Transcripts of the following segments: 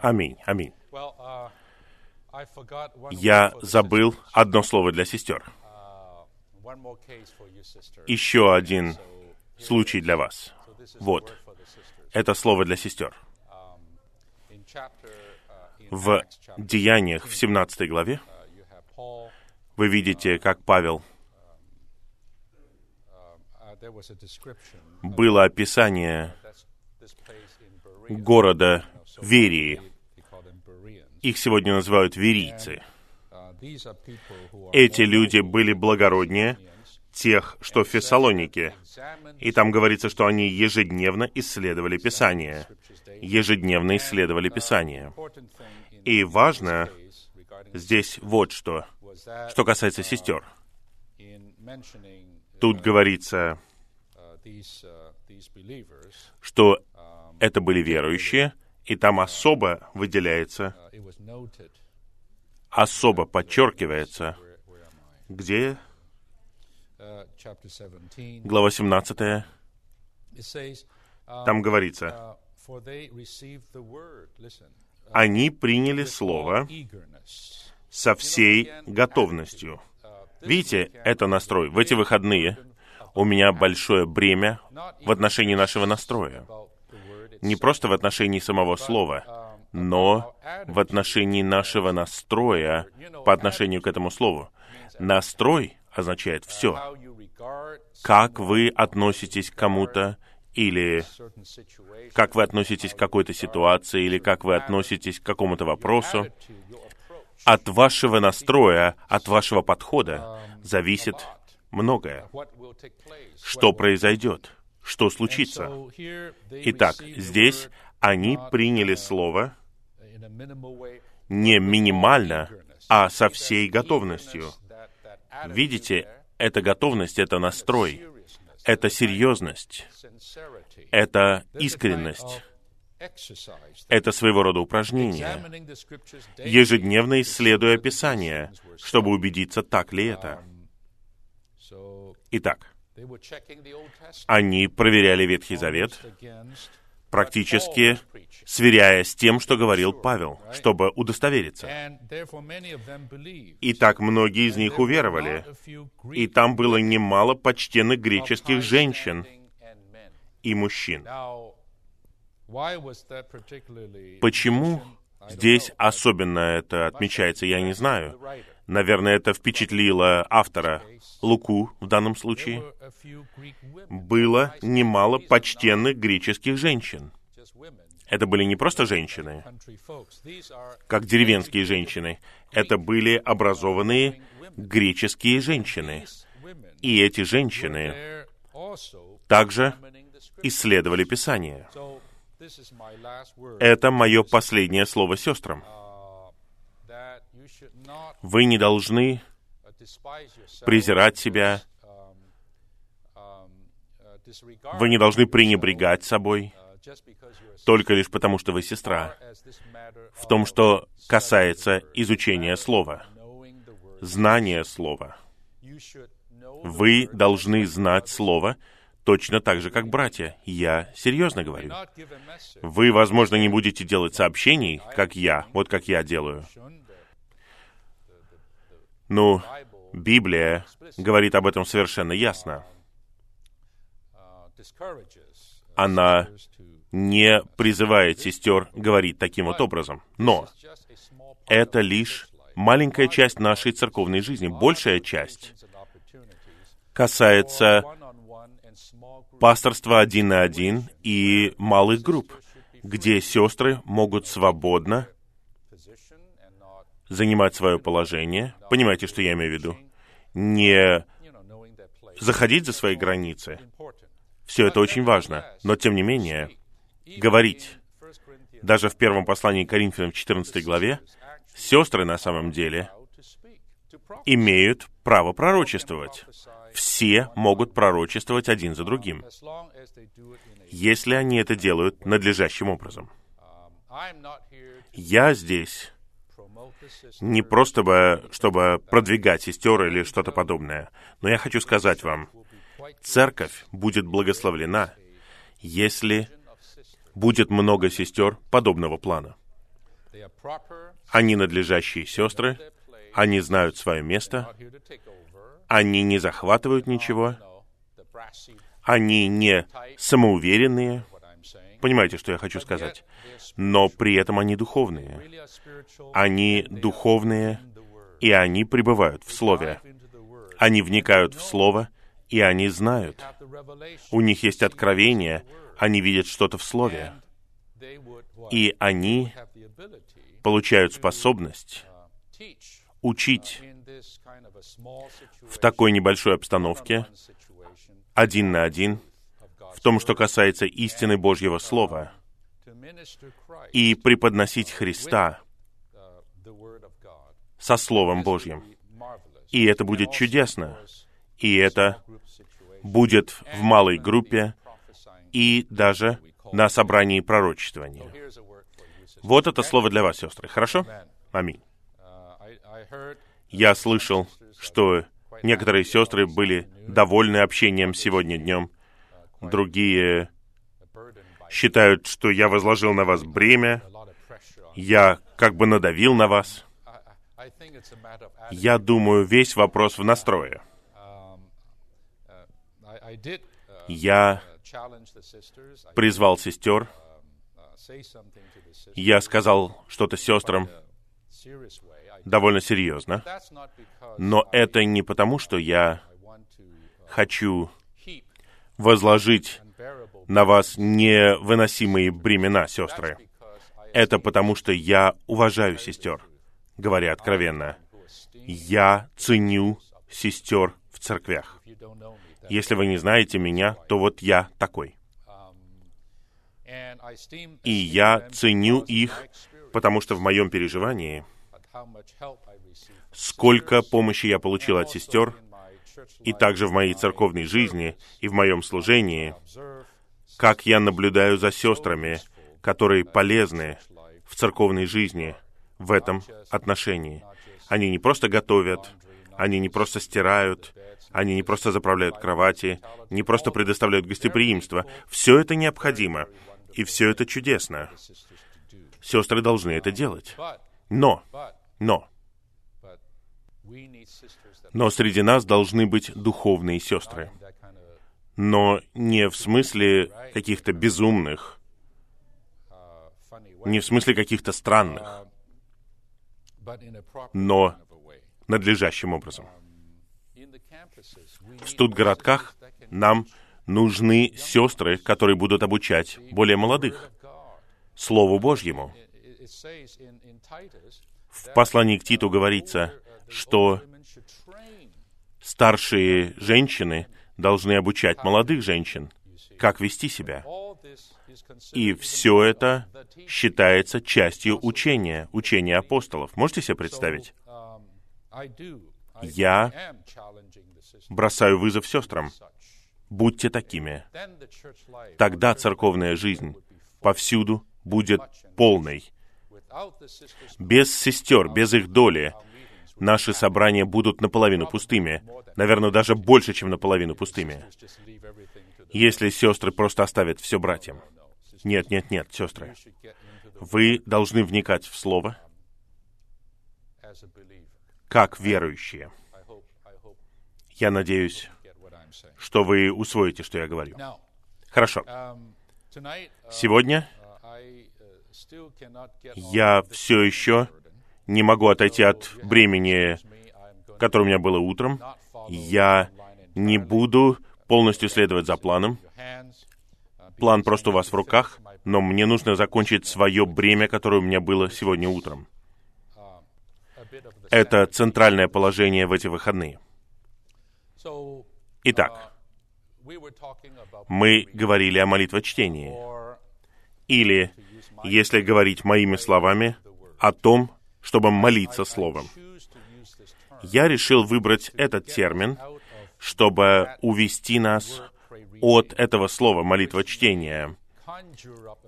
Аминь, аминь. Я забыл одно слово для сестер. Еще один случай для вас. Вот. Это слово для сестер. В Деяниях в 17 главе вы видите, как Павел было описание города Верии. Их сегодня называют верийцы. Эти люди были благороднее тех, что в Фессалонике. И там говорится, что они ежедневно исследовали Писание. Ежедневно исследовали Писание. И важно здесь вот что, что касается сестер. Тут говорится, что это были верующие, и там особо выделяется, особо подчеркивается, где глава 17, там говорится, они приняли Слово со всей готовностью. Видите, это настрой. В эти выходные у меня большое бремя в отношении нашего настроя. Не просто в отношении самого слова, но в отношении нашего настроя по отношению к этому слову. Настрой означает все. Как вы относитесь к кому-то, или как вы относитесь к какой-то ситуации, или как вы относитесь к какому-то вопросу, от вашего настроя, от вашего подхода зависит многое. Что произойдет? Что случится? Итак, здесь они приняли Слово не минимально, а со всей готовностью. Видите, эта готовность, это настрой, это серьезность, это искренность, это своего рода упражнение, ежедневно исследуя Писание, чтобы убедиться, так ли это. Итак, они проверяли Ветхий Завет, практически сверяя с тем, что говорил Павел, чтобы удостовериться. И так многие из них уверовали. И там было немало почтенных греческих женщин и мужчин. Почему здесь особенно это отмечается, я не знаю. Наверное, это впечатлило автора, Луку в данном случае. Было немало почтенных греческих женщин. Это были не просто женщины, как деревенские женщины. Это были образованные греческие женщины. И эти женщины также исследовали Писание. Это мое последнее слово сестрам. Вы не должны презирать себя, вы не должны пренебрегать собой, только лишь потому, что вы сестра. В том, что касается изучения Слова, знания Слова. Вы должны знать Слово точно так же, как братья. Я серьезно говорю. Вы, возможно, не будете делать сообщений, как я, вот как я делаю. Ну, Библия говорит об этом совершенно ясно. Она не призывает сестер говорить таким вот образом. Но это лишь маленькая часть нашей церковной жизни. Большая часть касается пасторства один на один и малых групп, где сестры могут свободно занимать свое положение. Понимаете, что я имею в виду? Не заходить за свои границы. Все это очень важно. Но, тем не менее, говорить, даже в первом послании Коринфянам в 14 главе, сестры на самом деле имеют право пророчествовать все могут пророчествовать один за другим, если они это делают надлежащим образом. Я здесь не просто бы, чтобы продвигать сестер или что-то подобное, но я хочу сказать вам, церковь будет благословлена, если будет много сестер подобного плана. Они надлежащие сестры, они знают свое место, они не захватывают ничего, они не самоуверенные. Понимаете, что я хочу сказать? Но при этом они духовные. Они духовные, и они пребывают в Слове. Они вникают в Слово, и они знают. У них есть откровение, они видят что-то в Слове. И они получают способность учить в такой небольшой обстановке, один на один, том, что касается истины Божьего Слова, и преподносить Христа со Словом Божьим. И это будет чудесно. И это будет в малой группе и даже на собрании пророчествования. Вот это слово для вас, сестры. Хорошо? Аминь. Я слышал, что некоторые сестры были довольны общением сегодня днем. Другие считают, что я возложил на вас бремя. Я как бы надавил на вас. Я думаю, весь вопрос в настрое. Я призвал сестер. Я сказал что-то сестрам довольно серьезно. Но это не потому, что я хочу возложить на вас невыносимые бремена, сестры. Это потому, что я уважаю сестер, говоря откровенно. Я ценю сестер в церквях. Если вы не знаете меня, то вот я такой. И я ценю их, потому что в моем переживании, сколько помощи я получил от сестер, и также в моей церковной жизни и в моем служении, как я наблюдаю за сестрами, которые полезны в церковной жизни в этом отношении. Они не просто готовят, они не просто стирают, они не просто заправляют кровати, не просто предоставляют гостеприимство. Все это необходимо, и все это чудесно. Сестры должны это делать. Но, но, но среди нас должны быть духовные сестры. Но не в смысле каких-то безумных, не в смысле каких-то странных, но надлежащим образом. В студгородках нам нужны сестры, которые будут обучать более молодых Слову Божьему. В послании к Титу говорится, что старшие женщины должны обучать молодых женщин, как вести себя. И все это считается частью учения, учения апостолов. Можете себе представить? Я бросаю вызов сестрам. Будьте такими. Тогда церковная жизнь повсюду будет полной. Без сестер, без их доли, наши собрания будут наполовину пустыми. Наверное, даже больше, чем наполовину пустыми. Если сестры просто оставят все братьям. Нет, нет, нет, сестры. Вы должны вникать в Слово, как верующие. Я надеюсь, что вы усвоите, что я говорю. Хорошо. Сегодня я все еще не могу отойти от бремени, которое у меня было утром. Я не буду полностью следовать за планом. План просто у вас в руках, но мне нужно закончить свое бремя, которое у меня было сегодня утром. Это центральное положение в эти выходные. Итак, мы говорили о молитвочтении. Или, если говорить моими словами, о том, чтобы молиться Словом. Я решил выбрать этот термин, чтобы увести нас от этого слова молитвочтения,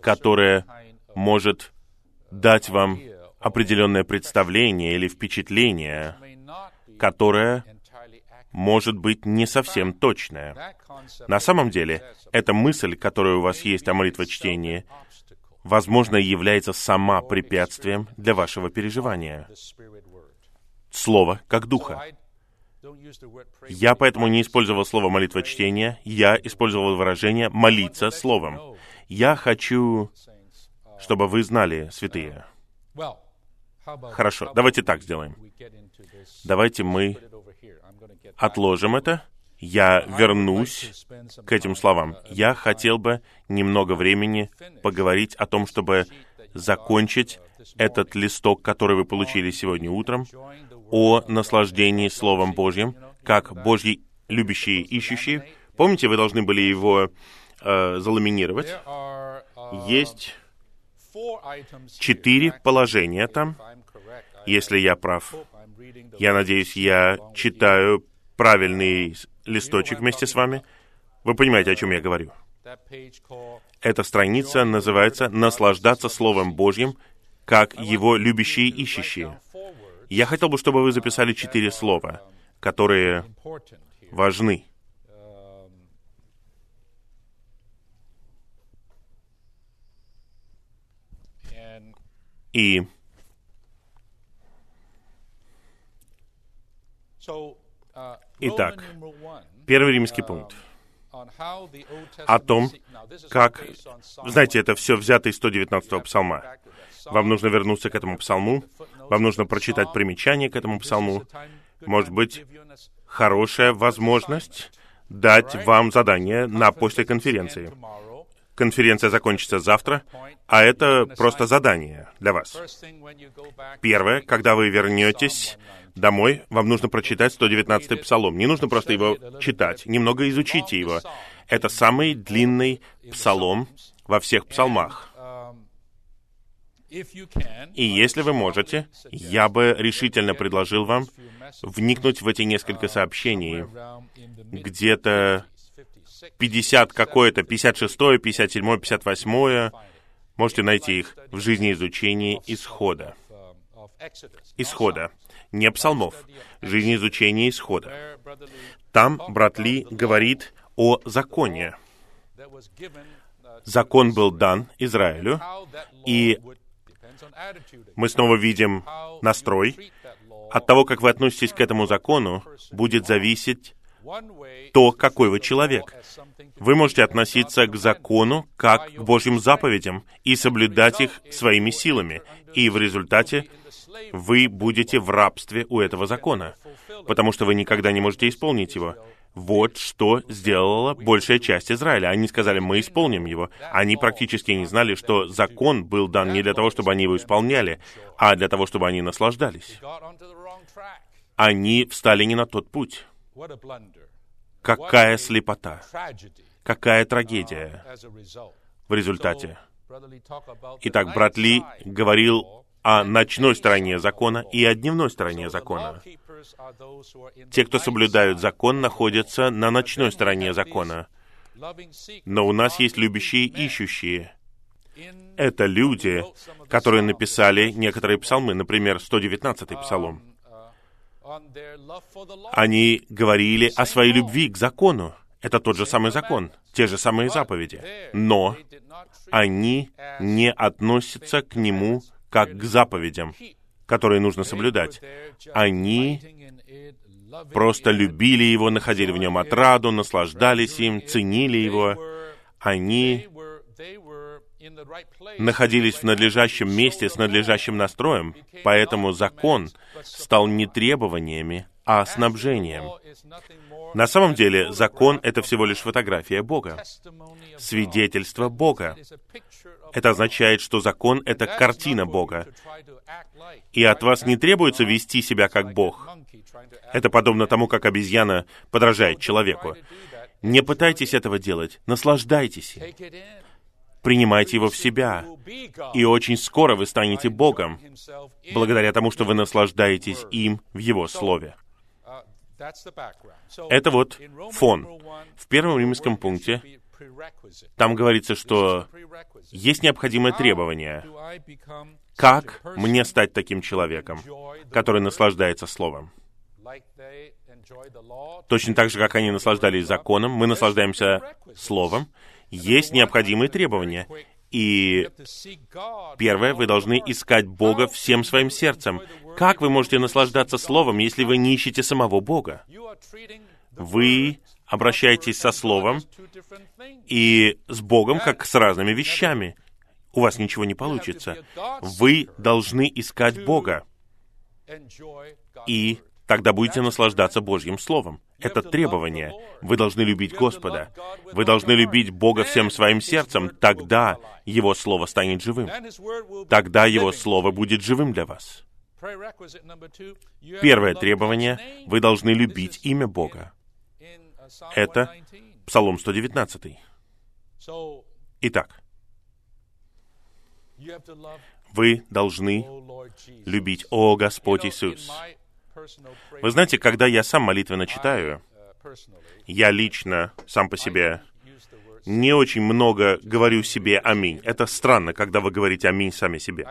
которое может дать вам определенное представление или впечатление, которое может быть не совсем точная. На самом деле, эта мысль, которая у вас есть о молитвочтении, возможно, является сама препятствием для вашего переживания. Слово как духа. Я поэтому не использовал слово молитва чтения, я использовал выражение молиться словом. Я хочу, чтобы вы знали, святые. Хорошо, давайте так сделаем. Давайте мы отложим это. Я вернусь к этим словам. Я хотел бы немного времени поговорить о том, чтобы закончить этот листок, который вы получили сегодня утром, о наслаждении Словом Божьим, как Божьи любящие ищущие. Помните, вы должны были его э, заламинировать. Есть четыре положения там, если я прав. Я надеюсь, я читаю правильный листочек вместе с вами. Вы понимаете, о чем я говорю. Эта страница называется «Наслаждаться Словом Божьим, как Его любящие ищущие». Я хотел бы, чтобы вы записали четыре слова, которые важны. И Итак, первый римский пункт. О том, как... Знаете, это все взято из 119-го псалма. Вам нужно вернуться к этому псалму, вам нужно прочитать примечание к этому псалму. Может быть, хорошая возможность дать вам задание на после конференции. Конференция закончится завтра, а это просто задание для вас. Первое, когда вы вернетесь домой, вам нужно прочитать 119-й псалом. Не нужно просто его читать, немного изучите его. Это самый длинный псалом во всех псалмах. И если вы можете, я бы решительно предложил вам вникнуть в эти несколько сообщений. Где-то 50 какое-то, 56, 57, 58. Можете найти их в жизни изучения исхода. Исхода. Не псалмов. Жизнь изучения исхода. Там брат Ли говорит о законе. Закон был дан Израилю, и мы снова видим настрой. От того, как вы относитесь к этому закону, будет зависеть то, какой вы человек. Вы можете относиться к закону как к Божьим заповедям и соблюдать их своими силами. И в результате вы будете в рабстве у этого закона, потому что вы никогда не можете исполнить его. Вот что сделала большая часть Израиля. Они сказали, мы исполним его. Они практически не знали, что закон был дан не для того, чтобы они его исполняли, а для того, чтобы они наслаждались. Они встали не на тот путь. Какая слепота! Какая трагедия в результате. Итак, брат Ли говорил о ночной стороне закона и о дневной стороне закона. Те, кто соблюдают закон, находятся на ночной стороне закона. Но у нас есть любящие ищущие. Это люди, которые написали некоторые псалмы, например, 119-й псалом. Они говорили о своей любви к закону. Это тот же самый закон, те же самые заповеди. Но они не относятся к нему как к заповедям, которые нужно соблюдать. Они просто любили его, находили в нем отраду, наслаждались им, ценили его. Они находились в надлежащем месте с надлежащим настроем, поэтому закон стал не требованиями, а снабжением. На самом деле, закон — это всего лишь фотография Бога, свидетельство Бога. Это означает, что закон — это картина Бога. И от вас не требуется вести себя как Бог. Это подобно тому, как обезьяна подражает человеку. Не пытайтесь этого делать, наслаждайтесь им. Принимайте его в себя, и очень скоро вы станете Богом, благодаря тому, что вы наслаждаетесь им в Его Слове. Это вот фон. В первом римском пункте там говорится, что есть необходимое требование. Как мне стать таким человеком, который наслаждается Словом? точно так же, как они наслаждались законом, мы наслаждаемся Словом, есть необходимые требования. И первое, вы должны искать Бога всем своим сердцем. Как вы можете наслаждаться Словом, если вы не ищете самого Бога? Вы обращаетесь со Словом и с Богом как с разными вещами. У вас ничего не получится. Вы должны искать Бога. И тогда будете наслаждаться Божьим Словом. Это требование. Вы должны любить Господа. Вы должны любить Бога всем своим сердцем. Тогда Его Слово станет живым. Тогда Его Слово будет живым для вас. Первое требование — вы должны любить имя Бога. Это Псалом 119. Итак, вы должны любить, о Господь Иисус. Вы знаете, когда я сам молитвенно читаю, я лично, сам по себе, не очень много говорю себе «Аминь». Это странно, когда вы говорите «Аминь» сами себе.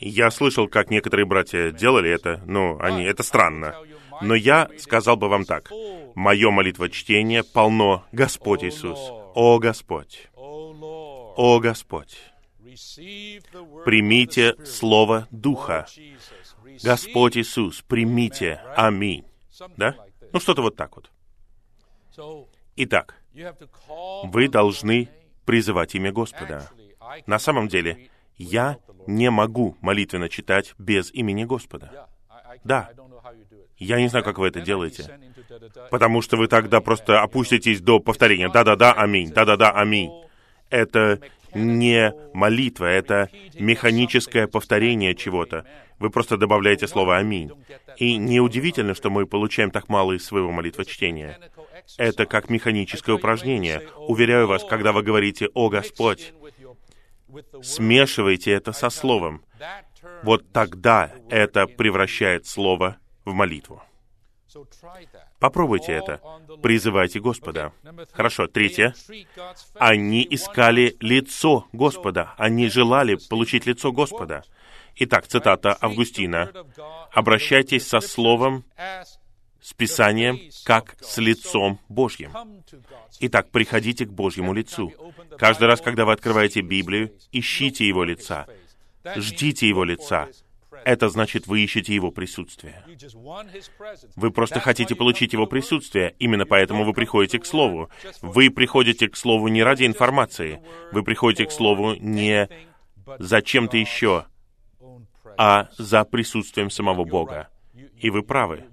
Я слышал, как некоторые братья делали это, ну, они, это странно. Но я сказал бы вам так. Мое молитвочтение полно «Господь Иисус». О Господь! О Господь! Примите Слово Духа. Господь Иисус, примите. Аминь. Да? Ну, что-то вот так вот. Итак, вы должны призывать имя Господа. На самом деле, я не могу молитвенно читать без имени Господа. Да. Я не знаю, как вы это делаете. Потому что вы тогда просто опуститесь до повторения. Да-да-да, аминь. Да-да-да, аминь. Это не молитва, это механическое повторение чего-то. Вы просто добавляете слово «Аминь». И неудивительно, что мы получаем так мало из своего молитвочтения. Это как механическое упражнение. Уверяю вас, когда вы говорите «О Господь», смешивайте это со словом. Вот тогда это превращает слово в молитву. Попробуйте это. Призывайте Господа. Хорошо. Третье. Они искали лицо Господа. Они желали получить лицо Господа. Итак, цитата Августина. «Обращайтесь со Словом, с Писанием, как с лицом Божьим». Итак, приходите к Божьему лицу. Каждый раз, когда вы открываете Библию, ищите Его лица. Ждите Его лица. Это значит, вы ищете Его присутствие. Вы просто хотите получить Его присутствие. Именно поэтому вы приходите к Слову. Вы приходите к Слову не ради информации. Вы приходите к Слову не за чем-то еще, а за присутствием самого Бога. И вы правы.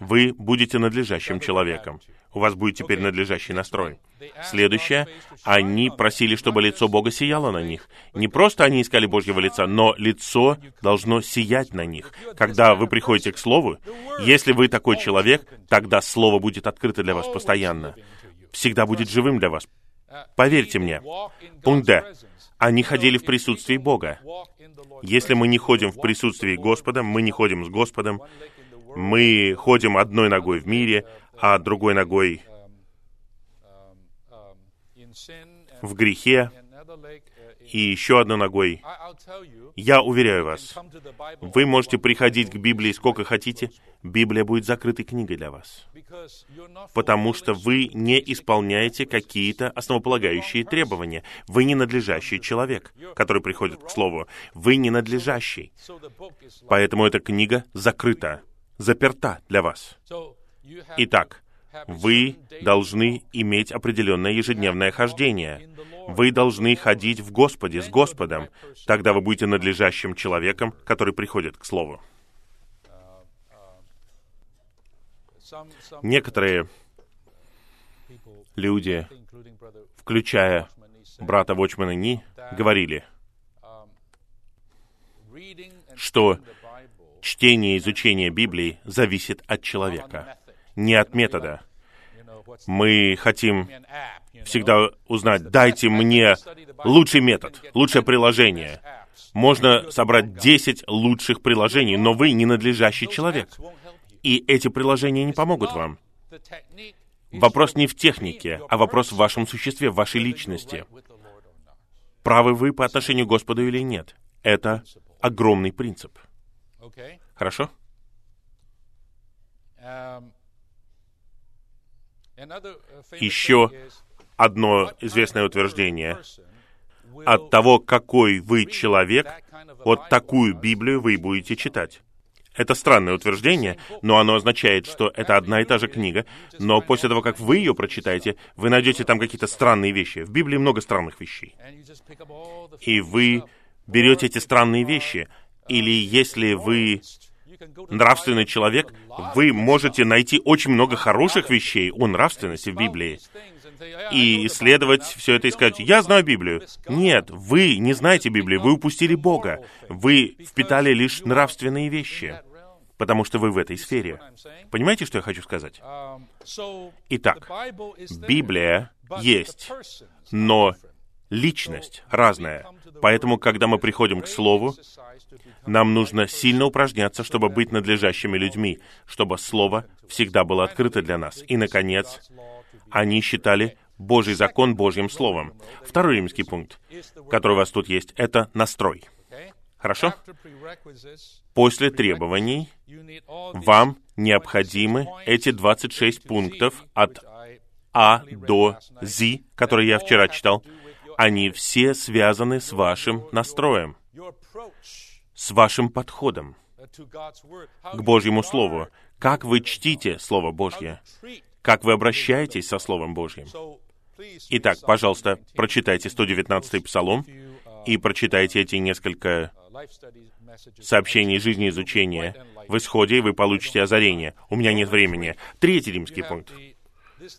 Вы будете надлежащим человеком. У вас будет теперь надлежащий настрой. Следующее. Они просили, чтобы лицо Бога сияло на них. Не просто они искали Божьего лица, но лицо должно сиять на них. Когда вы приходите к Слову, если вы такой человек, тогда Слово будет открыто для вас постоянно. Всегда будет живым для вас. Поверьте мне. Пункт Д. Они ходили в присутствии Бога. Если мы не ходим в присутствии Господа, мы не ходим с Господом, мы ходим одной ногой в мире, а другой ногой в грехе, и еще одной ногой. Я уверяю вас, вы можете приходить к Библии сколько хотите, Библия будет закрытой книгой для вас. Потому что вы не исполняете какие-то основополагающие требования. Вы не надлежащий человек, который приходит к Слову. Вы не надлежащий. Поэтому эта книга закрыта, заперта для вас. Итак, вы должны иметь определенное ежедневное хождение. Вы должны ходить в Господе, с Господом. Тогда вы будете надлежащим человеком, который приходит к Слову. Некоторые люди, включая брата Вочмана Ни, говорили, что чтение и изучение Библии зависит от человека не от метода. Мы хотим всегда узнать, дайте мне лучший метод, лучшее приложение. Можно собрать 10 лучших приложений, но вы ненадлежащий человек. И эти приложения не помогут вам. Вопрос не в технике, а вопрос в вашем существе, в вашей личности. Правы вы по отношению к Господу или нет? Это огромный принцип. Хорошо? Еще одно известное утверждение. От того, какой вы человек, вот такую Библию вы будете читать. Это странное утверждение, но оно означает, что это одна и та же книга, но после того, как вы ее прочитаете, вы найдете там какие-то странные вещи. В Библии много странных вещей. И вы берете эти странные вещи, или если вы нравственный человек, вы можете найти очень много хороших вещей о нравственности в Библии и исследовать все это и сказать, я знаю Библию. Нет, вы не знаете Библию, вы упустили Бога. Вы впитали лишь нравственные вещи, потому что вы в этой сфере. Понимаете, что я хочу сказать? Итак, Библия есть, но личность разная. Поэтому, когда мы приходим к Слову, нам нужно сильно упражняться, чтобы быть надлежащими людьми, чтобы Слово всегда было открыто для нас. И, наконец, они считали Божий закон Божьим Словом. Второй римский пункт, который у вас тут есть, это настрой. Хорошо? После требований вам необходимы эти 26 пунктов от А до З, которые я вчера читал. Они все связаны с вашим настроем, с вашим подходом к Божьему Слову. Как вы чтите Слово Божье? как вы обращаетесь со Словом Божьим. Итак, пожалуйста, прочитайте 119-й Псалом и прочитайте эти несколько сообщений жизни изучения. В исходе вы получите озарение. У меня нет времени. Третий римский пункт.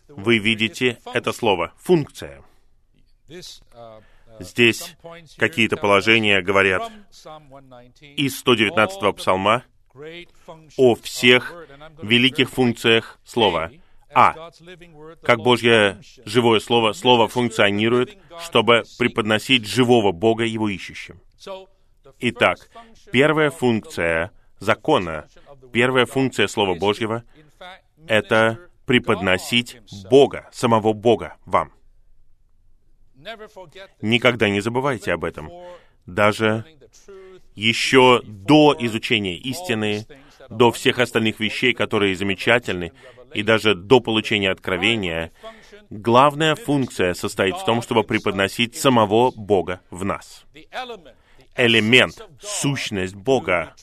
Вы видите это слово «функция». Здесь какие-то положения говорят из 119-го псалма о всех великих функциях слова — а. Как Божье живое Слово, Слово функционирует, чтобы преподносить живого Бога его ищущим. Итак, первая функция закона, первая функция Слова Божьего — это преподносить Бога, самого Бога вам. Никогда не забывайте об этом. Даже еще до изучения истины, до всех остальных вещей, которые замечательны, и даже до получения откровения, главная функция состоит в том, чтобы преподносить самого Бога в нас. Элемент, сущность Бога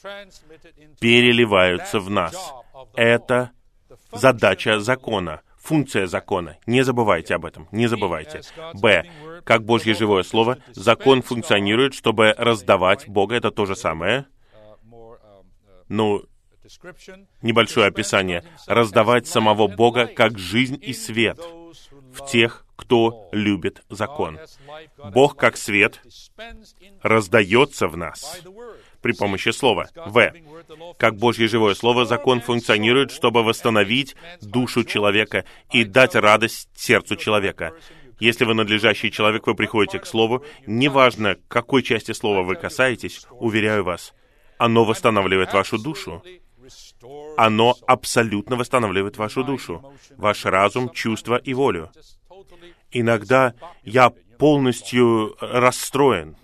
переливаются в нас. Это задача закона, функция закона. Не забывайте об этом, не забывайте. Б. Как Божье живое слово, закон функционирует, чтобы раздавать Бога. Это то же самое. Ну, небольшое описание. Раздавать самого Бога как жизнь и свет в тех, кто любит закон. Бог как свет раздается в нас при помощи слова. В. Как Божье живое слово, закон функционирует, чтобы восстановить душу человека и дать радость сердцу человека. Если вы надлежащий человек, вы приходите к Слову, неважно, какой части Слова вы касаетесь, уверяю вас, оно восстанавливает вашу душу оно абсолютно восстанавливает вашу душу, ваш разум, чувства и волю. Иногда я полностью расстроен.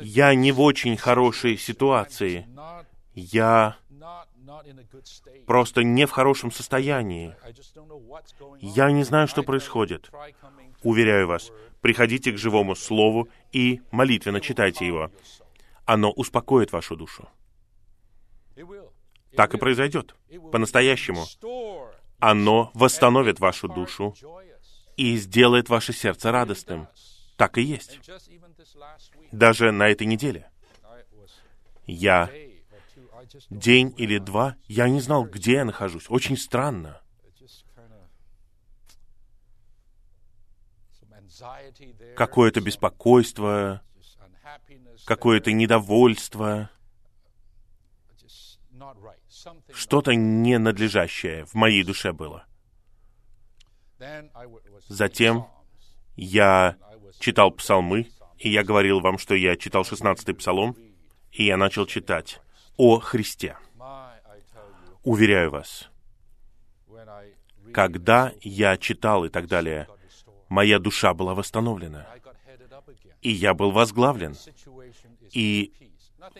Я не в очень хорошей ситуации. Я просто не в хорошем состоянии. Я не знаю, что происходит. Уверяю вас, приходите к живому слову и молитвенно читайте его. Оно успокоит вашу душу. Так и произойдет. По-настоящему. Оно восстановит вашу душу и сделает ваше сердце радостным. Так и есть. Даже на этой неделе. Я день или два, я не знал, где я нахожусь. Очень странно. Какое-то беспокойство, какое-то недовольство — что-то ненадлежащее в моей душе было. Затем я читал псалмы, и я говорил вам, что я читал 16-й псалом, и я начал читать о Христе. Уверяю вас, когда я читал и так далее, моя душа была восстановлена, и я был возглавлен, и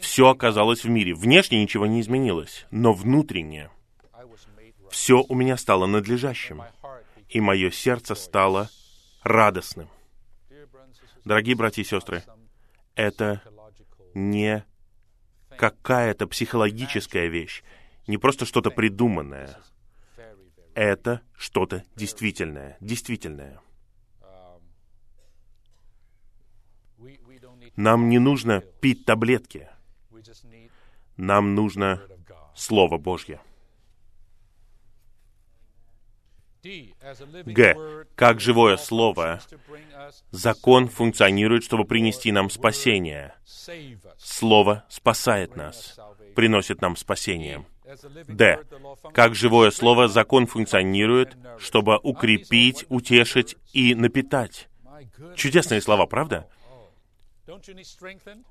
все оказалось в мире. Внешне ничего не изменилось, но внутренне все у меня стало надлежащим, и мое сердце стало радостным. Дорогие братья и сестры, это не какая-то психологическая вещь, не просто что-то придуманное. Это что-то действительное, действительное. Нам не нужно пить таблетки. Нам нужно Слово Божье. Г. Как живое слово, закон функционирует, чтобы принести нам спасение. Слово спасает нас, приносит нам спасение. Д. Как живое слово, закон функционирует, чтобы укрепить, утешить и напитать. Чудесные слова, правда?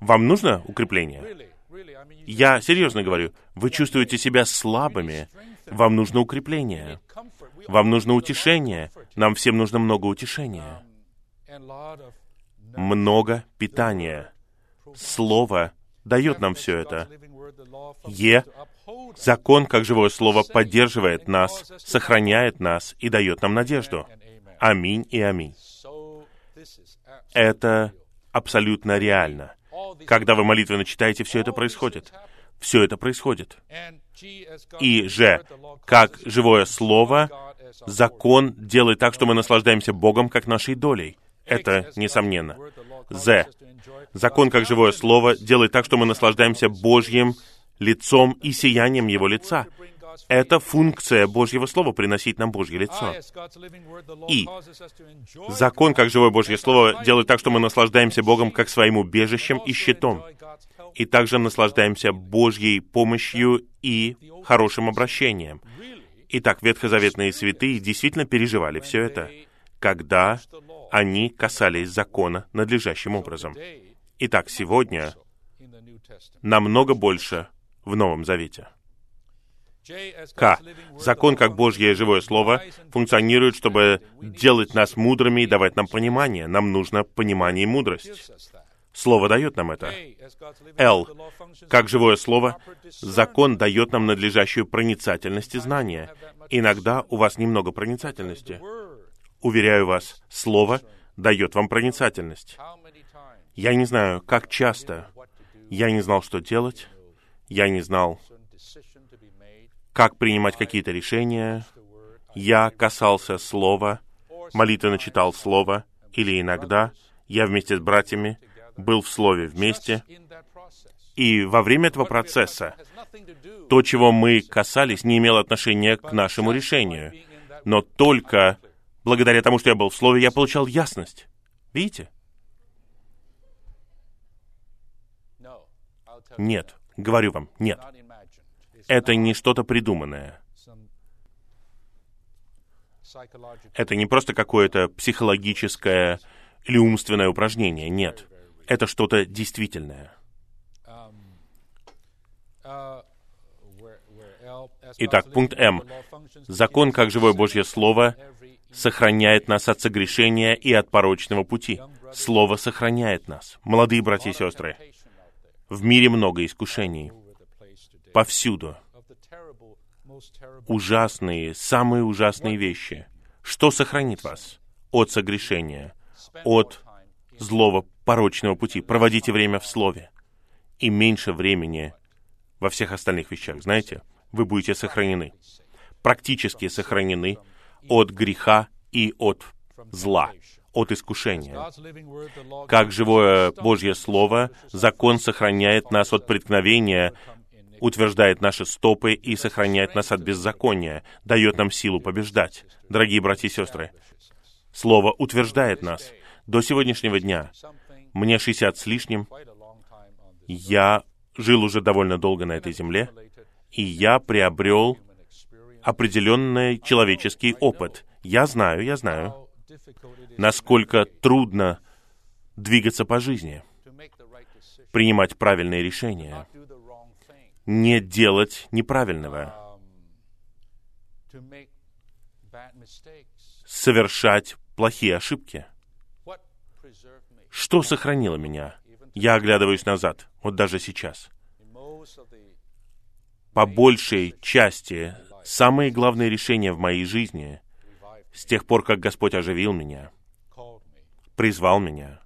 Вам нужно укрепление? Я серьезно говорю, вы чувствуете себя слабыми, вам нужно укрепление, вам нужно утешение, нам всем нужно много утешения, много питания. Слово дает нам все это. Е. Закон, как живое слово, поддерживает нас, сохраняет нас и дает нам надежду. Аминь и аминь. Это абсолютно реально. Когда вы молитвенно читаете, все это происходит. Все это происходит. И же, как живое слово, закон делает так, что мы наслаждаемся Богом как нашей долей. Это несомненно. З. Закон, как живое слово, делает так, что мы наслаждаемся Божьим лицом и сиянием Его лица. Это функция Божьего Слова — приносить нам Божье лицо. И закон, как живое Божье Слово, делает так, что мы наслаждаемся Богом как своим убежищем и щитом. И также наслаждаемся Божьей помощью и хорошим обращением. Итак, ветхозаветные святые действительно переживали все это, когда они касались закона надлежащим образом. Итак, сегодня намного больше в Новом Завете. К. Закон, как Божье живое слово, функционирует, чтобы делать нас мудрыми и давать нам понимание. Нам нужно понимание и мудрость. Слово дает нам это. Л. Как живое слово, закон дает нам надлежащую проницательность и знание. Иногда у вас немного проницательности. Уверяю вас, слово дает вам проницательность. Я не знаю, как часто я не знал, что делать, я не знал, как принимать какие-то решения. Я касался слова, молитвенно читал слово, или иногда я вместе с братьями был в слове вместе. И во время этого процесса то, чего мы касались, не имело отношения к нашему решению. Но только благодаря тому, что я был в слове, я получал ясность. Видите? Нет, говорю вам, нет это не что-то придуманное. Это не просто какое-то психологическое или умственное упражнение. Нет. Это что-то действительное. Итак, пункт М. Закон, как живое Божье Слово, сохраняет нас от согрешения и от порочного пути. Слово сохраняет нас. Молодые братья и сестры, в мире много искушений — повсюду. Ужасные, самые ужасные вещи. Что сохранит вас от согрешения, от злого, порочного пути? Проводите время в Слове. И меньше времени во всех остальных вещах. Знаете, вы будете сохранены. Практически сохранены от греха и от зла, от искушения. Как живое Божье Слово, закон сохраняет нас от преткновения утверждает наши стопы и сохраняет нас от беззакония, дает нам силу побеждать. Дорогие братья и сестры, Слово утверждает нас. До сегодняшнего дня, мне 60 с лишним, я жил уже довольно долго на этой земле, и я приобрел определенный человеческий опыт. Я знаю, я знаю, насколько трудно двигаться по жизни, принимать правильные решения, не делать неправильного, совершать плохие ошибки. Что сохранило меня? Я оглядываюсь назад, вот даже сейчас. По большей части Самые главные решения в моей жизни с тех пор, как Господь оживил меня, призвал меня.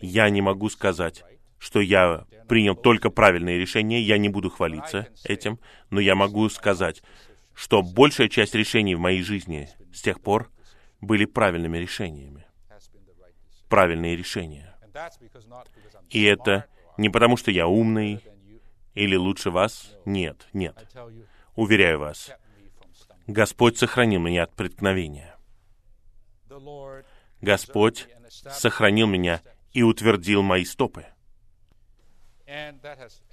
Я не могу сказать, что я принял только правильные решения, я не буду хвалиться этим, но я могу сказать, что большая часть решений в моей жизни с тех пор были правильными решениями. Правильные решения. И это не потому, что я умный или лучше вас. Нет, нет. Уверяю вас, Господь сохранил меня от преткновения. Господь сохранил меня и утвердил мои стопы.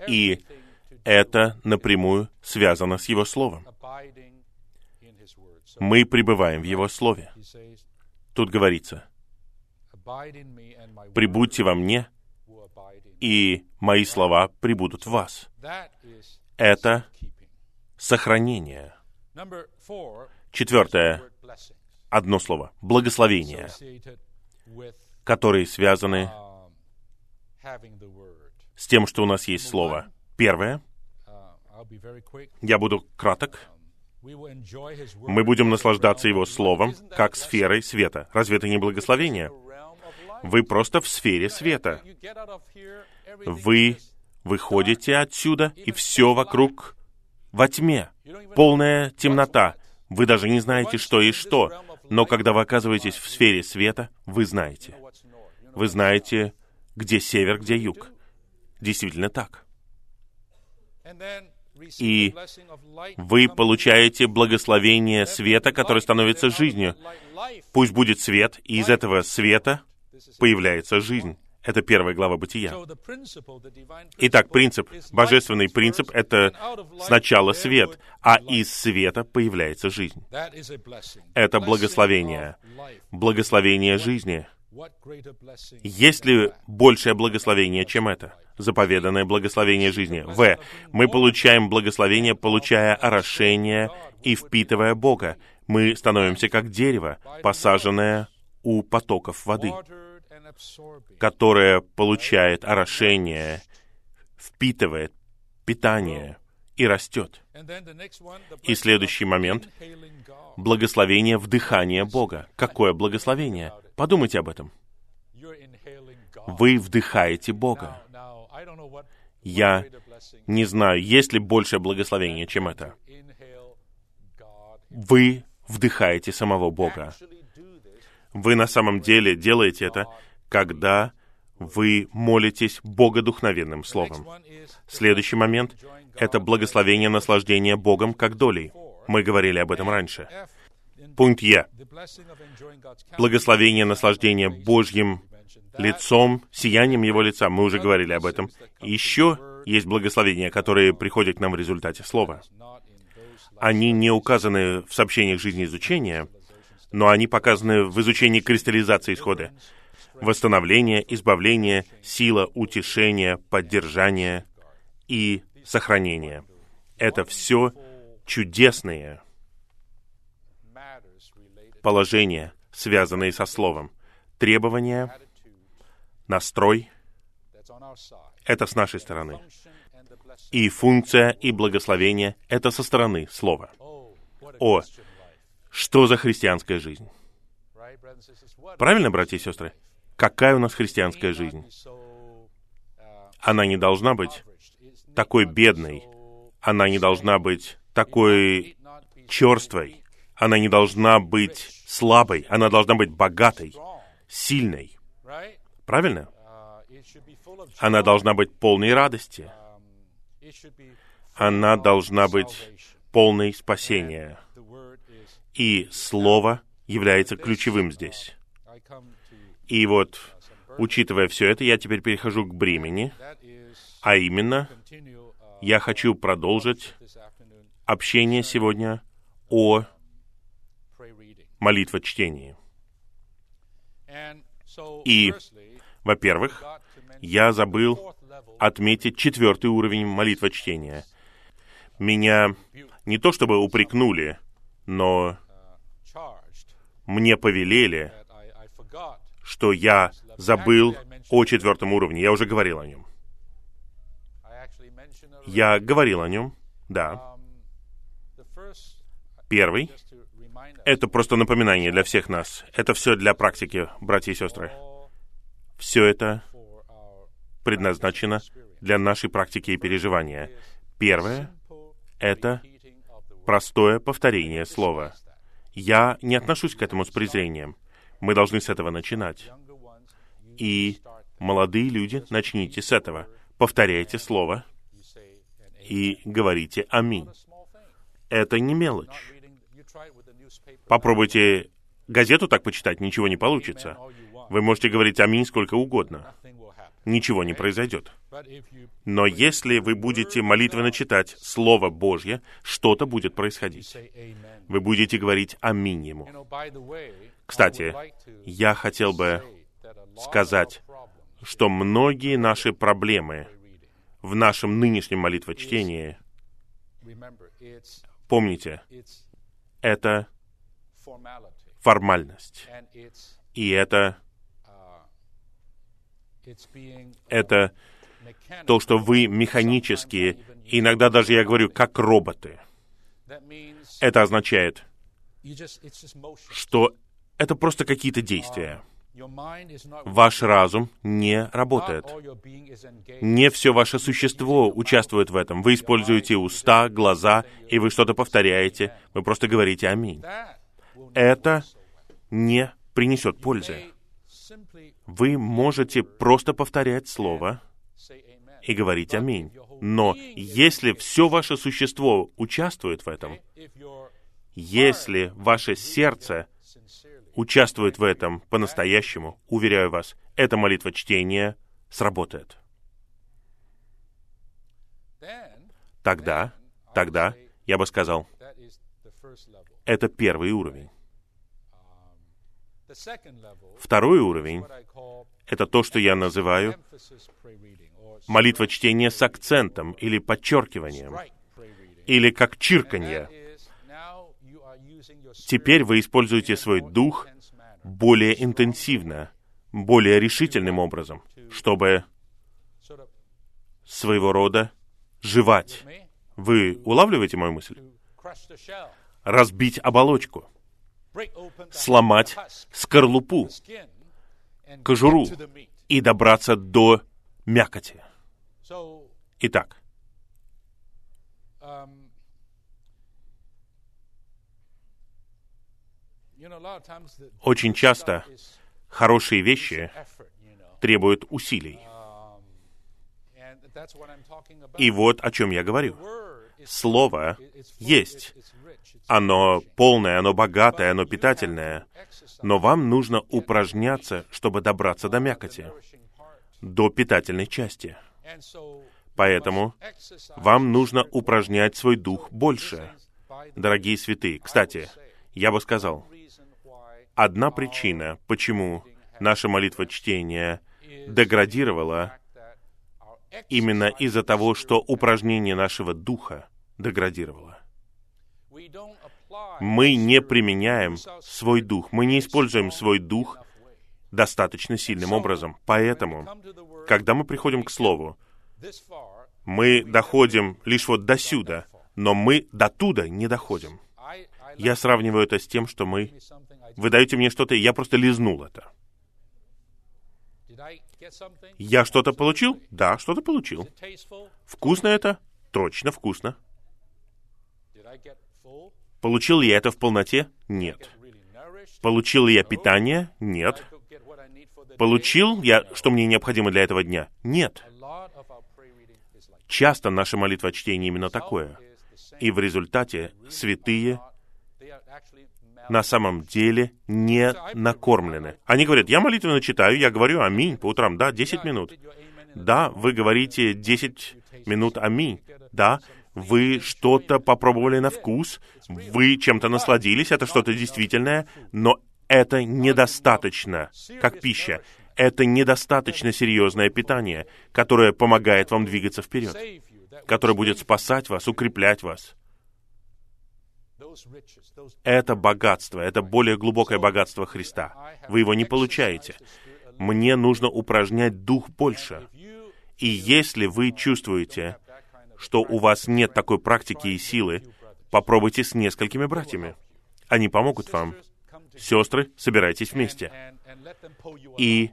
И это напрямую связано с Его Словом. Мы пребываем в Его Слове. Тут говорится, «Прибудьте во мне, и мои слова прибудут в вас». Это сохранение. Четвертое. Одно слово. Благословение, которые связаны с тем, что у нас есть слово. Первое. Я буду краток. Мы будем наслаждаться Его Словом, как сферой света. Разве это не благословение? Вы просто в сфере света. Вы выходите отсюда, и все вокруг во тьме. Полная темнота. Вы даже не знаете, что и что. Но когда вы оказываетесь в сфере света, вы знаете. Вы знаете, где север, где юг. Действительно так. И вы получаете благословение света, который становится жизнью. Пусть будет свет, и из этого света появляется жизнь. Это первая глава Бытия. Итак, принцип, божественный принцип — это сначала свет, а из света появляется жизнь. Это благословение. Благословение жизни. Есть ли большее благословение, чем это? Заповеданное благословение жизни. В. Мы получаем благословение, получая орошение и впитывая Бога. Мы становимся как дерево, посаженное у потоков воды которое получает орошение, впитывает питание и растет. И следующий момент — благословение вдыхания Бога. Какое благословение? Подумайте об этом. Вы вдыхаете Бога. Я не знаю, есть ли большее благословение, чем это. Вы вдыхаете самого Бога. Вы на самом деле делаете это, когда вы молитесь богодухновенным словом. Следующий момент — это благословение наслаждения Богом как долей. Мы говорили об этом раньше. Пункт Е. Благословение наслаждения Божьим лицом, сиянием Его лица. Мы уже говорили об этом. Еще есть благословения, которые приходят к нам в результате слова. Они не указаны в сообщениях жизни изучения, но они показаны в изучении кристаллизации исхода восстановление, избавление, сила, утешение, поддержание и сохранение. Это все чудесные положения, связанные со Словом. Требования, настрой — это с нашей стороны. И функция и благословение — это со стороны Слова. О, что за христианская жизнь? Правильно, братья и сестры? Какая у нас христианская жизнь. Она не должна быть такой бедной, она не должна быть такой черствой, она не должна быть слабой, она должна быть богатой, сильной. Правильно? Она должна быть полной радости. Она должна быть полной спасения. И Слово является ключевым здесь. И вот, учитывая все это, я теперь перехожу к бремени, а именно, я хочу продолжить общение сегодня о молитвочтении. И, во-первых, я забыл отметить четвертый уровень молитвочтения. Меня не то чтобы упрекнули, но мне повелели что я забыл о четвертом уровне. Я уже говорил о нем. Я говорил о нем, Да. Первый — это просто напоминание для всех нас. Это все для практики, братья и сестры. Все это предназначено для нашей практики и переживания. Первое — это простое повторение слова. Я не отношусь к этому с презрением. Мы должны с этого начинать. И, молодые люди, начните с этого. Повторяйте слово и говорите «Аминь». Это не мелочь. Попробуйте газету так почитать, ничего не получится. Вы можете говорить «Аминь» сколько угодно. Ничего не произойдет. Но если вы будете молитвенно читать Слово Божье, что-то будет происходить. Вы будете говорить «Аминь» Ему. Кстати, я хотел бы сказать, что многие наши проблемы в нашем нынешнем молитвочтении, помните, это формальность. И это это то, что вы механические, иногда даже я говорю, как роботы. Это означает, что это просто какие-то действия. Ваш разум не работает. Не все ваше существо участвует в этом. Вы используете уста, глаза, и вы что-то повторяете. Вы просто говорите «Аминь». Это не принесет пользы. Вы можете просто повторять слово и говорить «Аминь». Но если все ваше существо участвует в этом, если ваше сердце участвует в этом по-настоящему, уверяю вас, эта молитва чтения сработает. Тогда, тогда, я бы сказал, это первый уровень. Второй уровень — это то, что я называю молитва чтения с акцентом или подчеркиванием, или как чирканье. Теперь вы используете свой дух более интенсивно, более решительным образом, чтобы своего рода жевать. Вы улавливаете мою мысль? Разбить оболочку — сломать скорлупу, кожуру и добраться до мякоти. Итак, очень часто хорошие вещи требуют усилий. И вот о чем я говорю. Слово есть, оно полное, оно богатое, оно питательное. Но вам нужно упражняться, чтобы добраться до мякоти, до питательной части. Поэтому вам нужно упражнять свой дух больше. Дорогие святые, кстати, я бы сказал, одна причина, почему наша молитва чтения деградировала, именно из-за того, что упражнение нашего духа деградировало мы не применяем свой дух, мы не используем свой дух достаточно сильным образом. Поэтому, когда мы приходим к Слову, мы доходим лишь вот до сюда, но мы до туда не доходим. Я сравниваю это с тем, что мы... Вы даете мне что-то, и я просто лизнул это. Я что-то получил? Да, что-то получил. Вкусно это? Точно вкусно. Получил я это в полноте? Нет. Получил ли я питание? Нет. Получил я, что мне необходимо для этого дня? Нет. Часто наша молитва чтения именно такое. И в результате святые на самом деле не накормлены. Они говорят, я молитвенно читаю, я говорю аминь по утрам, да, 10 минут. Да, вы говорите 10 минут аминь. Да, вы что-то попробовали на вкус, вы чем-то насладились, это что-то действительное, но это недостаточно, как пища. Это недостаточно серьезное питание, которое помогает вам двигаться вперед, которое будет спасать вас, укреплять вас. Это богатство, это более глубокое богатство Христа. Вы его не получаете. Мне нужно упражнять дух больше. И если вы чувствуете, что у вас нет такой практики и силы, попробуйте с несколькими братьями. Они помогут вам. Сестры, собирайтесь вместе. И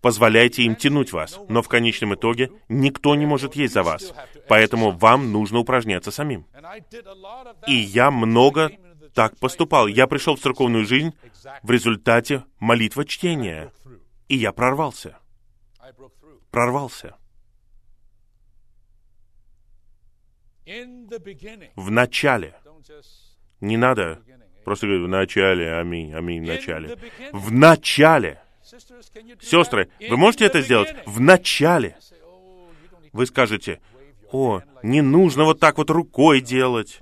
позволяйте им тянуть вас, но в конечном итоге никто не может есть за вас, поэтому вам нужно упражняться самим. И я много так поступал. Я пришел в церковную жизнь в результате молитвы чтения, и я прорвался. Прорвался. В начале. Не надо просто говорить в начале, аминь, аминь, в начале. В начале. Сестры, вы можете это сделать? В начале. Вы скажете, о, не нужно вот так вот рукой делать.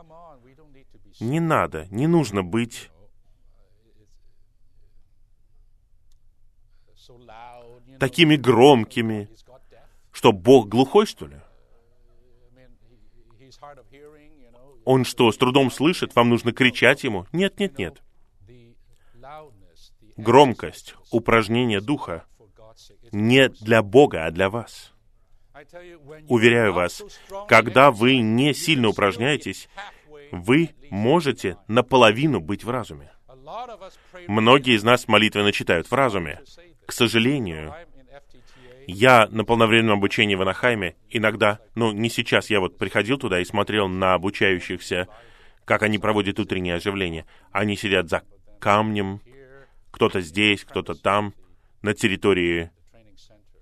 Не надо, не нужно быть такими громкими, что Бог глухой, что ли? Он что, с трудом слышит? Вам нужно кричать ему? Нет, нет, нет. Громкость, упражнение духа не для Бога, а для вас. Уверяю вас, когда вы не сильно упражняетесь, вы можете наполовину быть в разуме. Многие из нас молитвенно читают в разуме. К сожалению, я на полновременном обучении в Анахайме иногда, ну, не сейчас, я вот приходил туда и смотрел на обучающихся, как они проводят утреннее оживление. Они сидят за камнем, кто-то здесь, кто-то там, на территории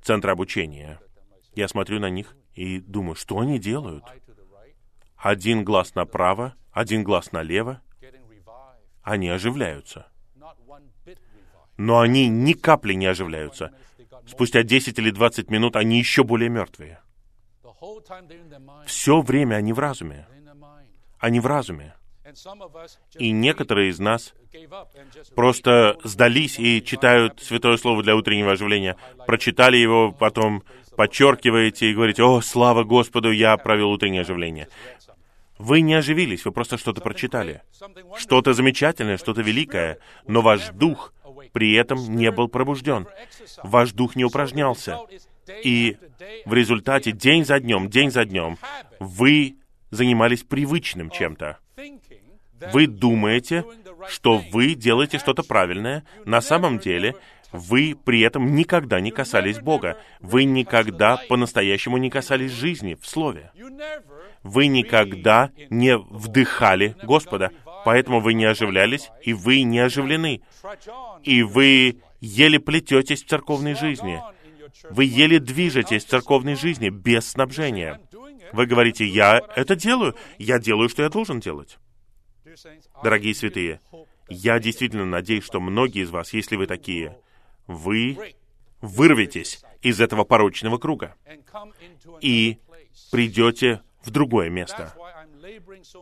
центра обучения. Я смотрю на них и думаю, что они делают? Один глаз направо, один глаз налево. Они оживляются. Но они ни капли не оживляются спустя 10 или 20 минут они еще более мертвые. Все время они в разуме. Они в разуме. И некоторые из нас просто сдались и читают Святое Слово для утреннего оживления. Прочитали его, потом подчеркиваете и говорите, «О, слава Господу, я провел утреннее оживление». Вы не оживились, вы просто что-то прочитали. Что-то замечательное, что-то великое, но ваш дух при этом не был пробужден. Ваш дух не упражнялся. И в результате день за днем, день за днем, вы занимались привычным чем-то. Вы думаете, что вы делаете что-то правильное. На самом деле, вы при этом никогда не касались Бога. Вы никогда по-настоящему не касались жизни в Слове. Вы никогда не вдыхали Господа поэтому вы не оживлялись, и вы не оживлены. И вы еле плететесь в церковной жизни. Вы еле движетесь в церковной жизни без снабжения. Вы говорите, я это делаю, я делаю, что я должен делать. Дорогие святые, я действительно надеюсь, что многие из вас, если вы такие, вы вырветесь из этого порочного круга и придете в другое место.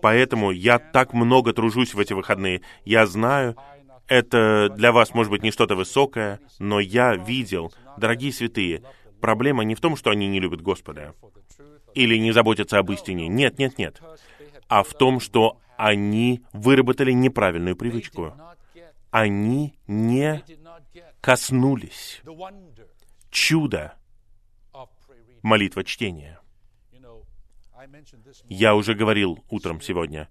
Поэтому я так много тружусь в эти выходные. Я знаю, это для вас может быть не что-то высокое, но я видел, дорогие святые, проблема не в том, что они не любят Господа или не заботятся об истине. Нет, нет, нет. А в том, что они выработали неправильную привычку. Они не коснулись чуда молитва чтения. Я уже говорил утром сегодня,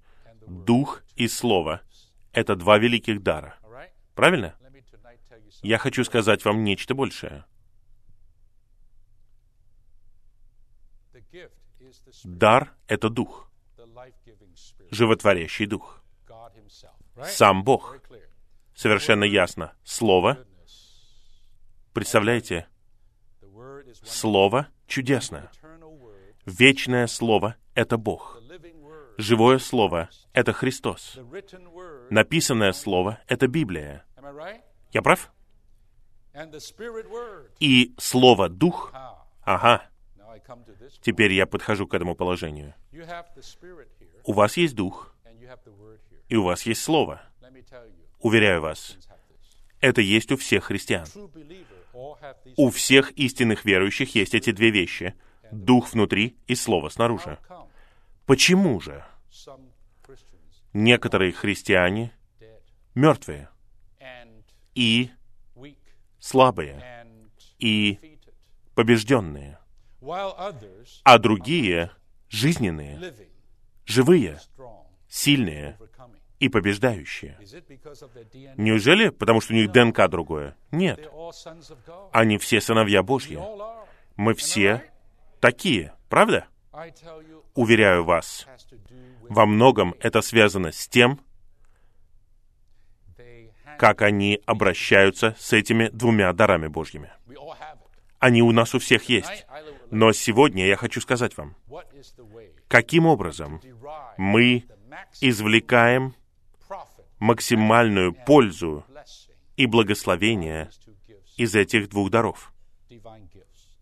Дух и Слово — это два великих дара. Правильно? Я хочу сказать вам нечто большее. Дар — это Дух, животворящий Дух. Сам Бог. Совершенно ясно. Слово. Представляете? Слово чудесное. Вечное Слово — это Бог. Живое Слово — это Христос. Написанное Слово — это Библия. Я прав? И Слово Дух, ага, теперь я подхожу к этому положению. У вас есть Дух, и у вас есть Слово. Уверяю вас, это есть у всех христиан. У всех истинных верующих есть эти две вещи — Дух внутри и Слово снаружи. Почему же некоторые христиане мертвые и слабые и побежденные, а другие жизненные, живые, сильные и побеждающие. Неужели потому, что у них ДНК другое? Нет. Они все сыновья Божьи. Мы все такие, правда? Уверяю вас, во многом это связано с тем, как они обращаются с этими двумя дарами Божьими. Они у нас у всех есть. Но сегодня я хочу сказать вам, каким образом мы извлекаем максимальную пользу и благословение из этих двух даров,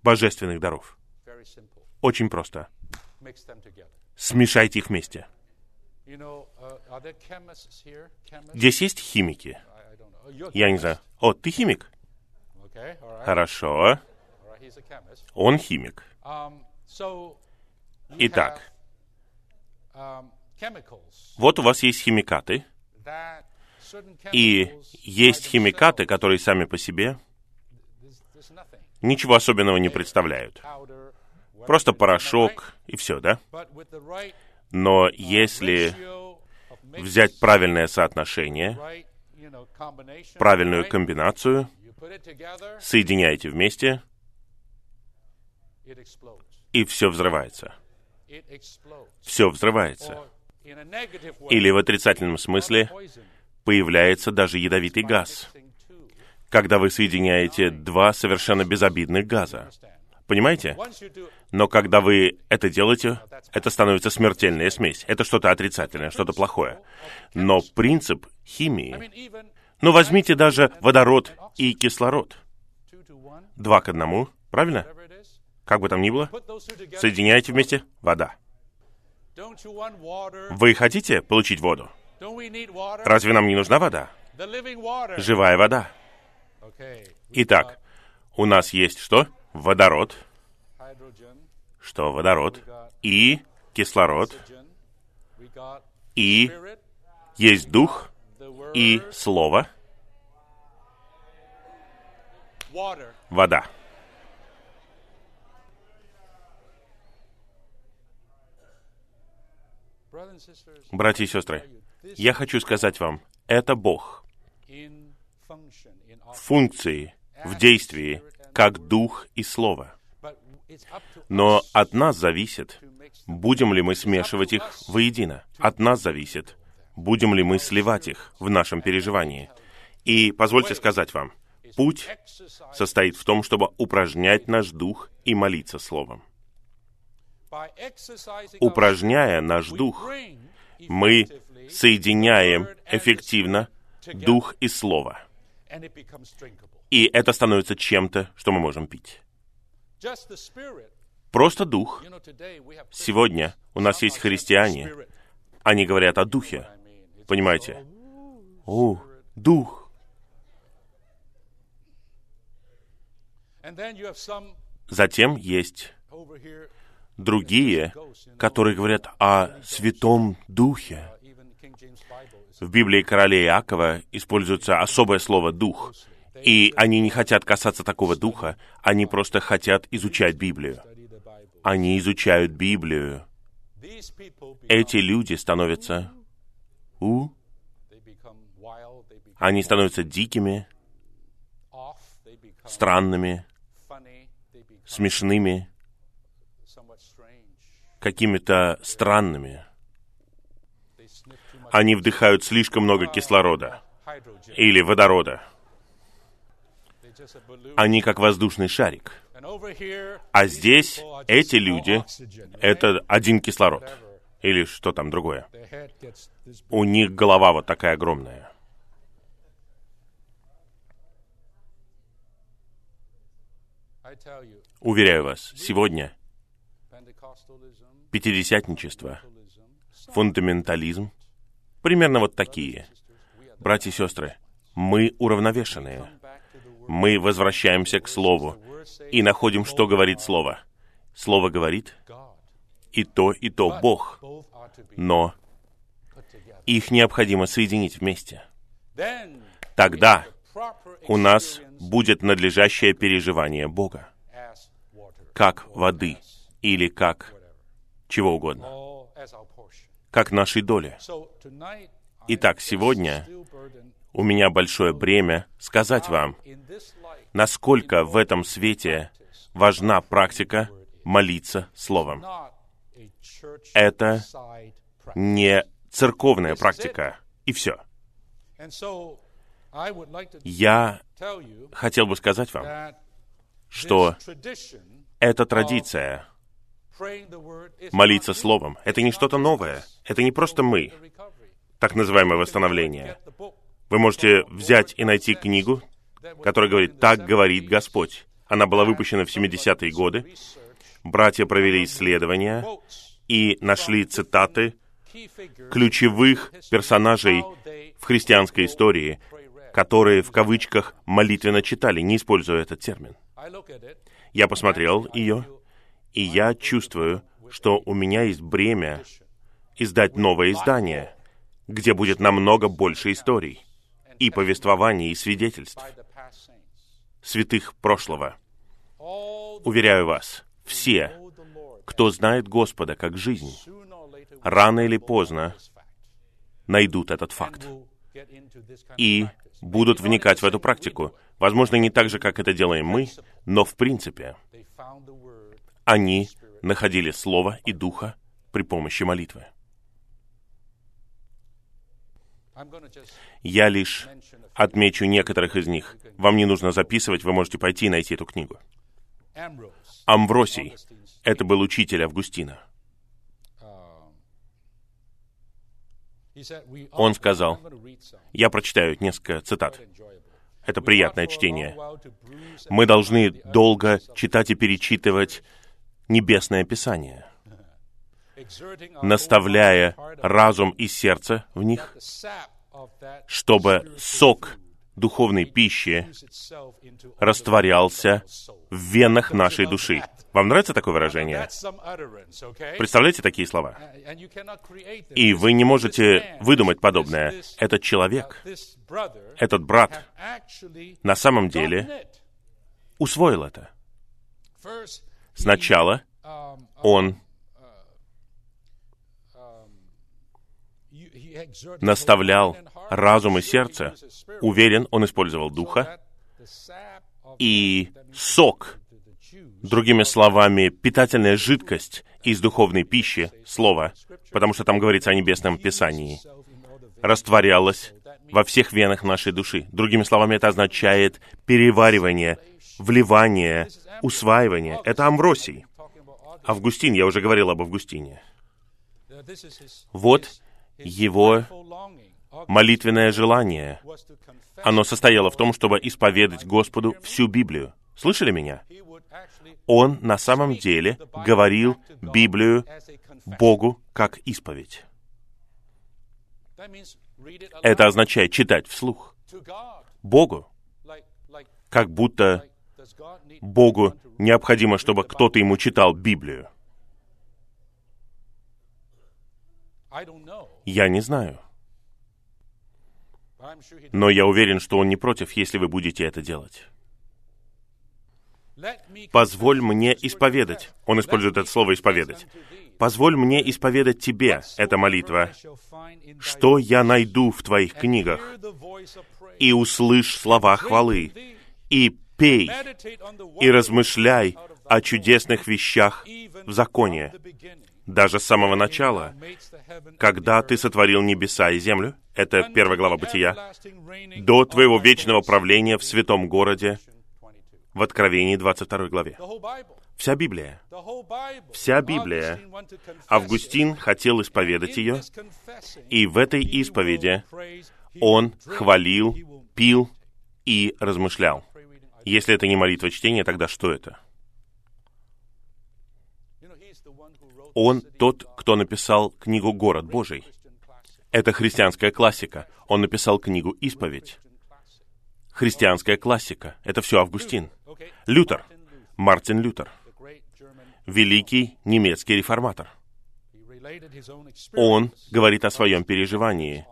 божественных даров. Очень просто. Смешайте их вместе. Здесь есть химики? Я не знаю. О, ты химик? Хорошо. Он химик. Итак, вот у вас есть химикаты, и есть химикаты, которые сами по себе ничего особенного не представляют. Просто порошок и все, да? Но если взять правильное соотношение, правильную комбинацию, соединяете вместе, и все взрывается. Все взрывается. Или в отрицательном смысле появляется даже ядовитый газ, когда вы соединяете два совершенно безобидных газа. Понимаете? Но когда вы это делаете, это становится смертельная смесь. Это что-то отрицательное, что-то плохое. Но принцип химии... Ну, возьмите даже водород и кислород. Два к одному, правильно? Как бы там ни было, соединяете вместе вода. Вы хотите получить воду? Разве нам не нужна вода? Живая вода. Итак, у нас есть что? Водород, что водород, и кислород, и есть дух, и слово, вода. Братья и сестры, я хочу сказать вам, это Бог в функции, в действии, как Дух и Слово. Но от нас зависит, будем ли мы смешивать их воедино. От нас зависит, будем ли мы сливать их в нашем переживании. И позвольте сказать вам, путь состоит в том, чтобы упражнять наш дух и молиться Словом. Упражняя наш дух, мы соединяем эффективно дух и слово. И это становится чем-то, что мы можем пить. Просто дух. Сегодня у нас есть христиане. Они говорят о духе. Понимаете? О, дух. Затем есть другие, которые говорят о Святом Духе. В Библии короля Иакова используется особое слово «дух». И они не хотят касаться такого духа, они просто хотят изучать Библию. Они изучают Библию. Эти люди становятся... У? Они становятся дикими, странными, смешными, какими-то странными. Они вдыхают слишком много кислорода или водорода. Они как воздушный шарик. А здесь эти люди — это один кислород. Или что там другое. У них голова вот такая огромная. Уверяю вас, сегодня пятидесятничество, фундаментализм, примерно вот такие. Братья и сестры, мы уравновешенные мы возвращаемся к Слову и находим, что говорит Слово. Слово говорит, и то, и то Бог. Но их необходимо соединить вместе. Тогда у нас будет надлежащее переживание Бога, как воды или как чего угодно, как нашей доли. Итак, сегодня у меня большое бремя сказать вам, насколько в этом свете важна практика молиться Словом. Это не церковная практика, и все. Я хотел бы сказать вам, что эта традиция молиться Словом, это не что-то новое, это не просто мы, так называемое восстановление. Вы можете взять и найти книгу, которая говорит «Так говорит Господь». Она была выпущена в 70-е годы. Братья провели исследования и нашли цитаты ключевых персонажей в христианской истории, которые в кавычках молитвенно читали, не используя этот термин. Я посмотрел ее, и я чувствую, что у меня есть бремя издать новое издание, где будет намного больше историй и повествований и свидетельств святых прошлого. Уверяю вас, все, кто знает Господа как жизнь, рано или поздно найдут этот факт и будут вникать в эту практику. Возможно, не так же, как это делаем мы, но в принципе они находили Слово и Духа при помощи молитвы. Я лишь отмечу некоторых из них. Вам не нужно записывать, вы можете пойти и найти эту книгу. Амвросий — это был учитель Августина. Он сказал, я прочитаю несколько цитат. Это приятное чтение. Мы должны долго читать и перечитывать Небесное Писание, наставляя разум и сердце в них, чтобы сок духовной пищи растворялся в венах нашей души. Вам нравится такое выражение? Представляете такие слова? И вы не можете выдумать подобное. Этот человек, этот брат, на самом деле усвоил это. Сначала он наставлял разум и сердце. Уверен, он использовал духа. И сок, другими словами, питательная жидкость из духовной пищи, слова, потому что там говорится о небесном Писании, растворялась во всех венах нашей души. Другими словами, это означает переваривание, вливание, усваивание. Это Амвросий. Августин, я уже говорил об Августине. Вот его молитвенное желание. Оно состояло в том, чтобы исповедать Господу всю Библию. Слышали меня? Он на самом деле говорил Библию Богу как исповедь. Это означает читать вслух. Богу. Как будто Богу необходимо, чтобы кто-то ему читал Библию. Я не знаю. Но я уверен, что он не против, если вы будете это делать. Позволь мне исповедать. Он использует это слово «исповедать». Позволь мне исповедать Тебе, эта молитва, что я найду в Твоих книгах, и услышь слова хвалы, и пей, и размышляй о чудесных вещах в законе, даже с самого начала, когда ты сотворил небеса и землю, это первая глава Бытия, до твоего вечного правления в святом городе, в Откровении 22 главе. Вся Библия. Вся Библия. Августин хотел исповедать ее, и в этой исповеди он хвалил, пил и размышлял. Если это не молитва чтения, тогда что это? Он тот, кто написал книгу «Город Божий». Это христианская классика. Он написал книгу «Исповедь». Христианская классика. Это все Августин. Лютер. Мартин Лютер. Великий немецкий реформатор. Он говорит о своем переживании,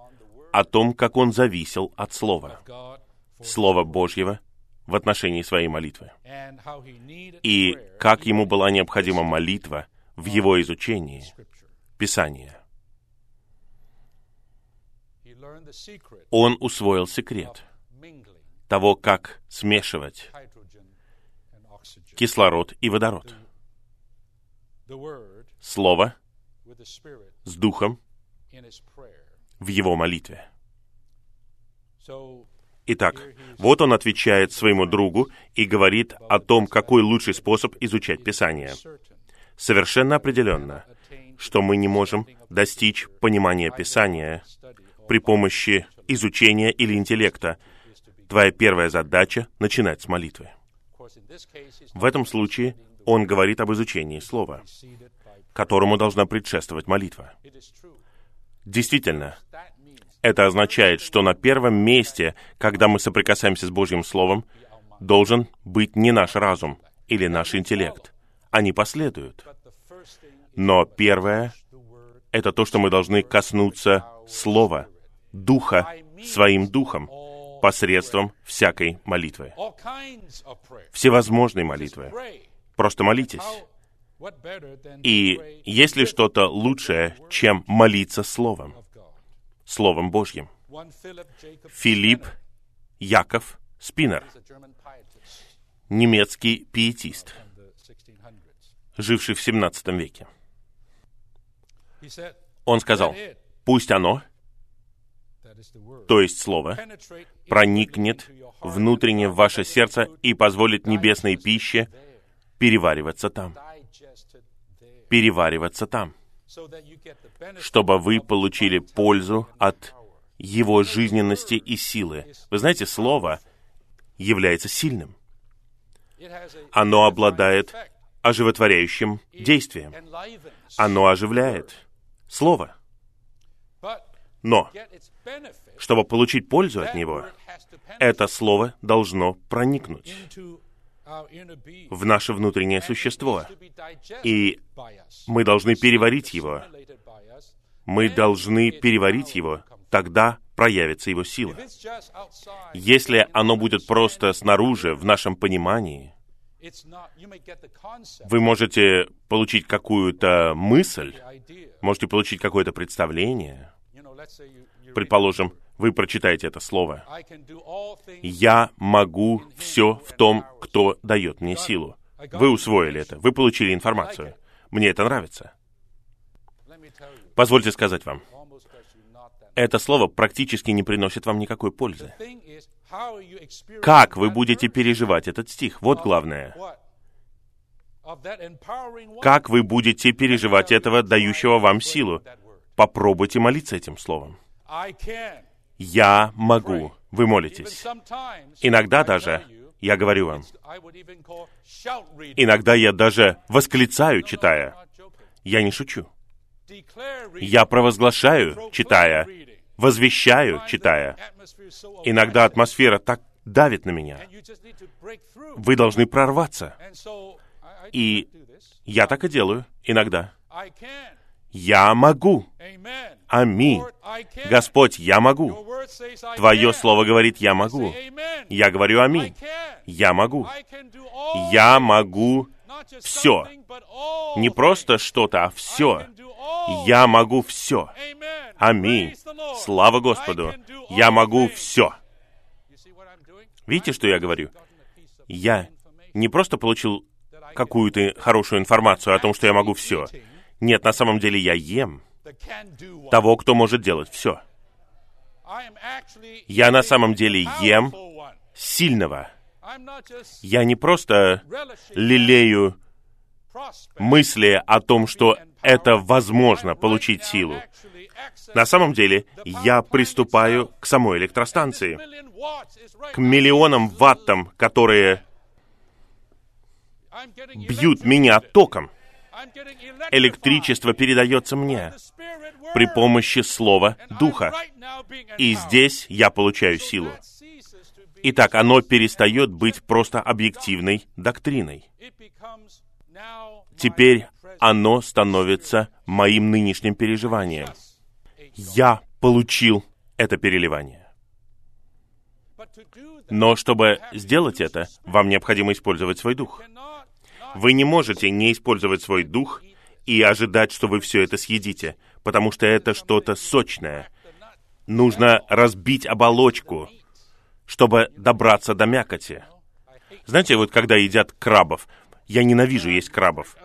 о том, как он зависел от Слова, Слова Божьего в отношении своей молитвы, и как ему была необходима молитва в его изучении Писания. Он усвоил секрет того, как смешивать кислород и водород. Слово с Духом в его молитве. Итак, вот он отвечает своему другу и говорит о том, какой лучший способ изучать Писание. Совершенно определенно, что мы не можем достичь понимания Писания при помощи изучения или интеллекта. Твоя первая задача — начинать с молитвы. В этом случае он говорит об изучении Слова, которому должна предшествовать молитва. Действительно, это означает, что на первом месте, когда мы соприкасаемся с Божьим Словом, должен быть не наш разум или наш интеллект. Они последуют. Но первое — это то, что мы должны коснуться Слова, Духа, своим Духом, посредством всякой молитвы. Всевозможной молитвы. Просто молитесь. И есть ли что-то лучшее, чем молиться Словом? Словом Божьим. Филипп Яков Спиннер, немецкий пиетист, живший в 17 веке. Он сказал, пусть оно, то есть Слово, проникнет внутренне в ваше сердце и позволит небесной пище перевариваться там. Перевариваться там чтобы вы получили пользу от его жизненности и силы. Вы знаете, Слово является сильным. Оно обладает оживотворяющим действием. Оно оживляет. Слово. Но, чтобы получить пользу от него, это Слово должно проникнуть в наше внутреннее существо. И мы должны переварить его. Мы должны переварить его, тогда проявится его сила. Если оно будет просто снаружи, в нашем понимании, вы можете получить какую-то мысль, можете получить какое-то представление. Предположим, вы прочитаете это слово. «Я могу все в том, кто дает мне силу». Вы усвоили это, вы получили информацию. Мне это нравится. Позвольте сказать вам, это слово практически не приносит вам никакой пользы. Как вы будете переживать этот стих? Вот главное. Как вы будете переживать этого, дающего вам силу? Попробуйте молиться этим словом. «Я могу». Вы молитесь. Иногда даже, я говорю вам, иногда я даже восклицаю, читая. Я не шучу. Я провозглашаю, читая, возвещаю, читая. Иногда атмосфера так давит на меня. Вы должны прорваться. И я так и делаю иногда. Я могу. Аминь. Господь, я могу. Твое слово говорит, я могу. Я говорю аминь. Я могу. Я могу все. Не просто что-то, а все. Я могу все. Аминь. Слава Господу. Я могу все. Видите, что я говорю? Я не просто получил какую-то хорошую информацию о том, что я могу все. Нет, на самом деле я ем того, кто может делать все. Я на самом деле ем сильного. Я не просто лелею мысли о том, что это возможно получить силу. На самом деле, я приступаю к самой электростанции, к миллионам ваттам, которые бьют меня током электричество передается мне при помощи Слова Духа. И здесь я получаю силу. Итак, оно перестает быть просто объективной доктриной. Теперь оно становится моим нынешним переживанием. Я получил это переливание. Но чтобы сделать это, вам необходимо использовать свой дух. Вы не можете не использовать свой дух и ожидать, что вы все это съедите, потому что это что-то сочное. Нужно разбить оболочку, чтобы добраться до мякоти. Знаете, вот когда едят крабов, я ненавижу есть крабов.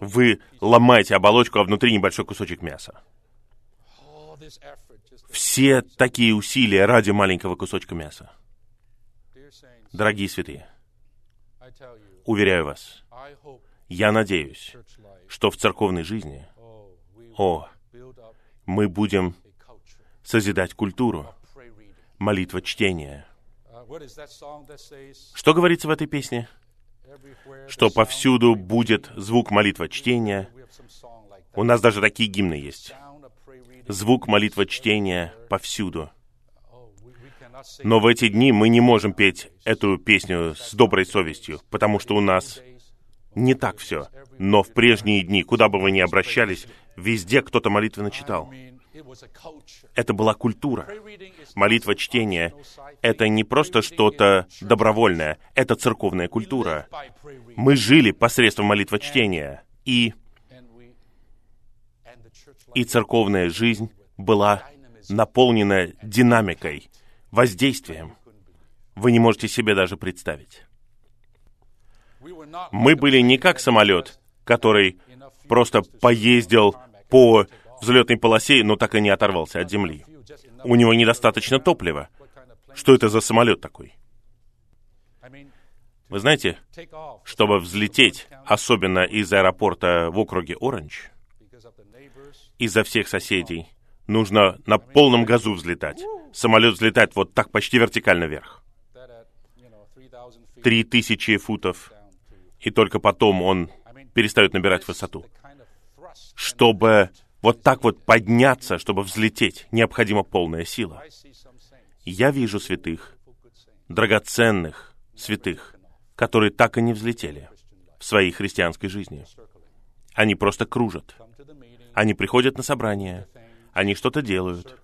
Вы ломаете оболочку, а внутри небольшой кусочек мяса. Все такие усилия ради маленького кусочка мяса. Дорогие святые, уверяю вас, я надеюсь, что в церковной жизни, о, мы будем созидать культуру, молитва чтения. Что говорится в этой песне? Что повсюду будет звук молитва чтения. У нас даже такие гимны есть. Звук молитва чтения повсюду. Но в эти дни мы не можем петь эту песню с доброй совестью, потому что у нас не так все. Но в прежние дни, куда бы вы ни обращались, везде кто-то молитвенно читал. Это была культура. Молитва чтения — это не просто что-то добровольное, это церковная культура. Мы жили посредством молитва чтения, и, и церковная жизнь была наполнена динамикой, воздействием. Вы не можете себе даже представить. Мы были не как самолет, который просто поездил по взлетной полосе, но так и не оторвался от земли. У него недостаточно топлива. Что это за самолет такой? Вы знаете, чтобы взлететь, особенно из аэропорта в округе Оранж, из-за всех соседей, нужно на полном газу взлетать. Самолет взлетает вот так почти вертикально вверх. Три тысячи футов, и только потом он перестает набирать высоту. Чтобы вот так вот подняться, чтобы взлететь, необходима полная сила. Я вижу святых, драгоценных святых, которые так и не взлетели в своей христианской жизни. Они просто кружат. Они приходят на собрания, они что-то делают,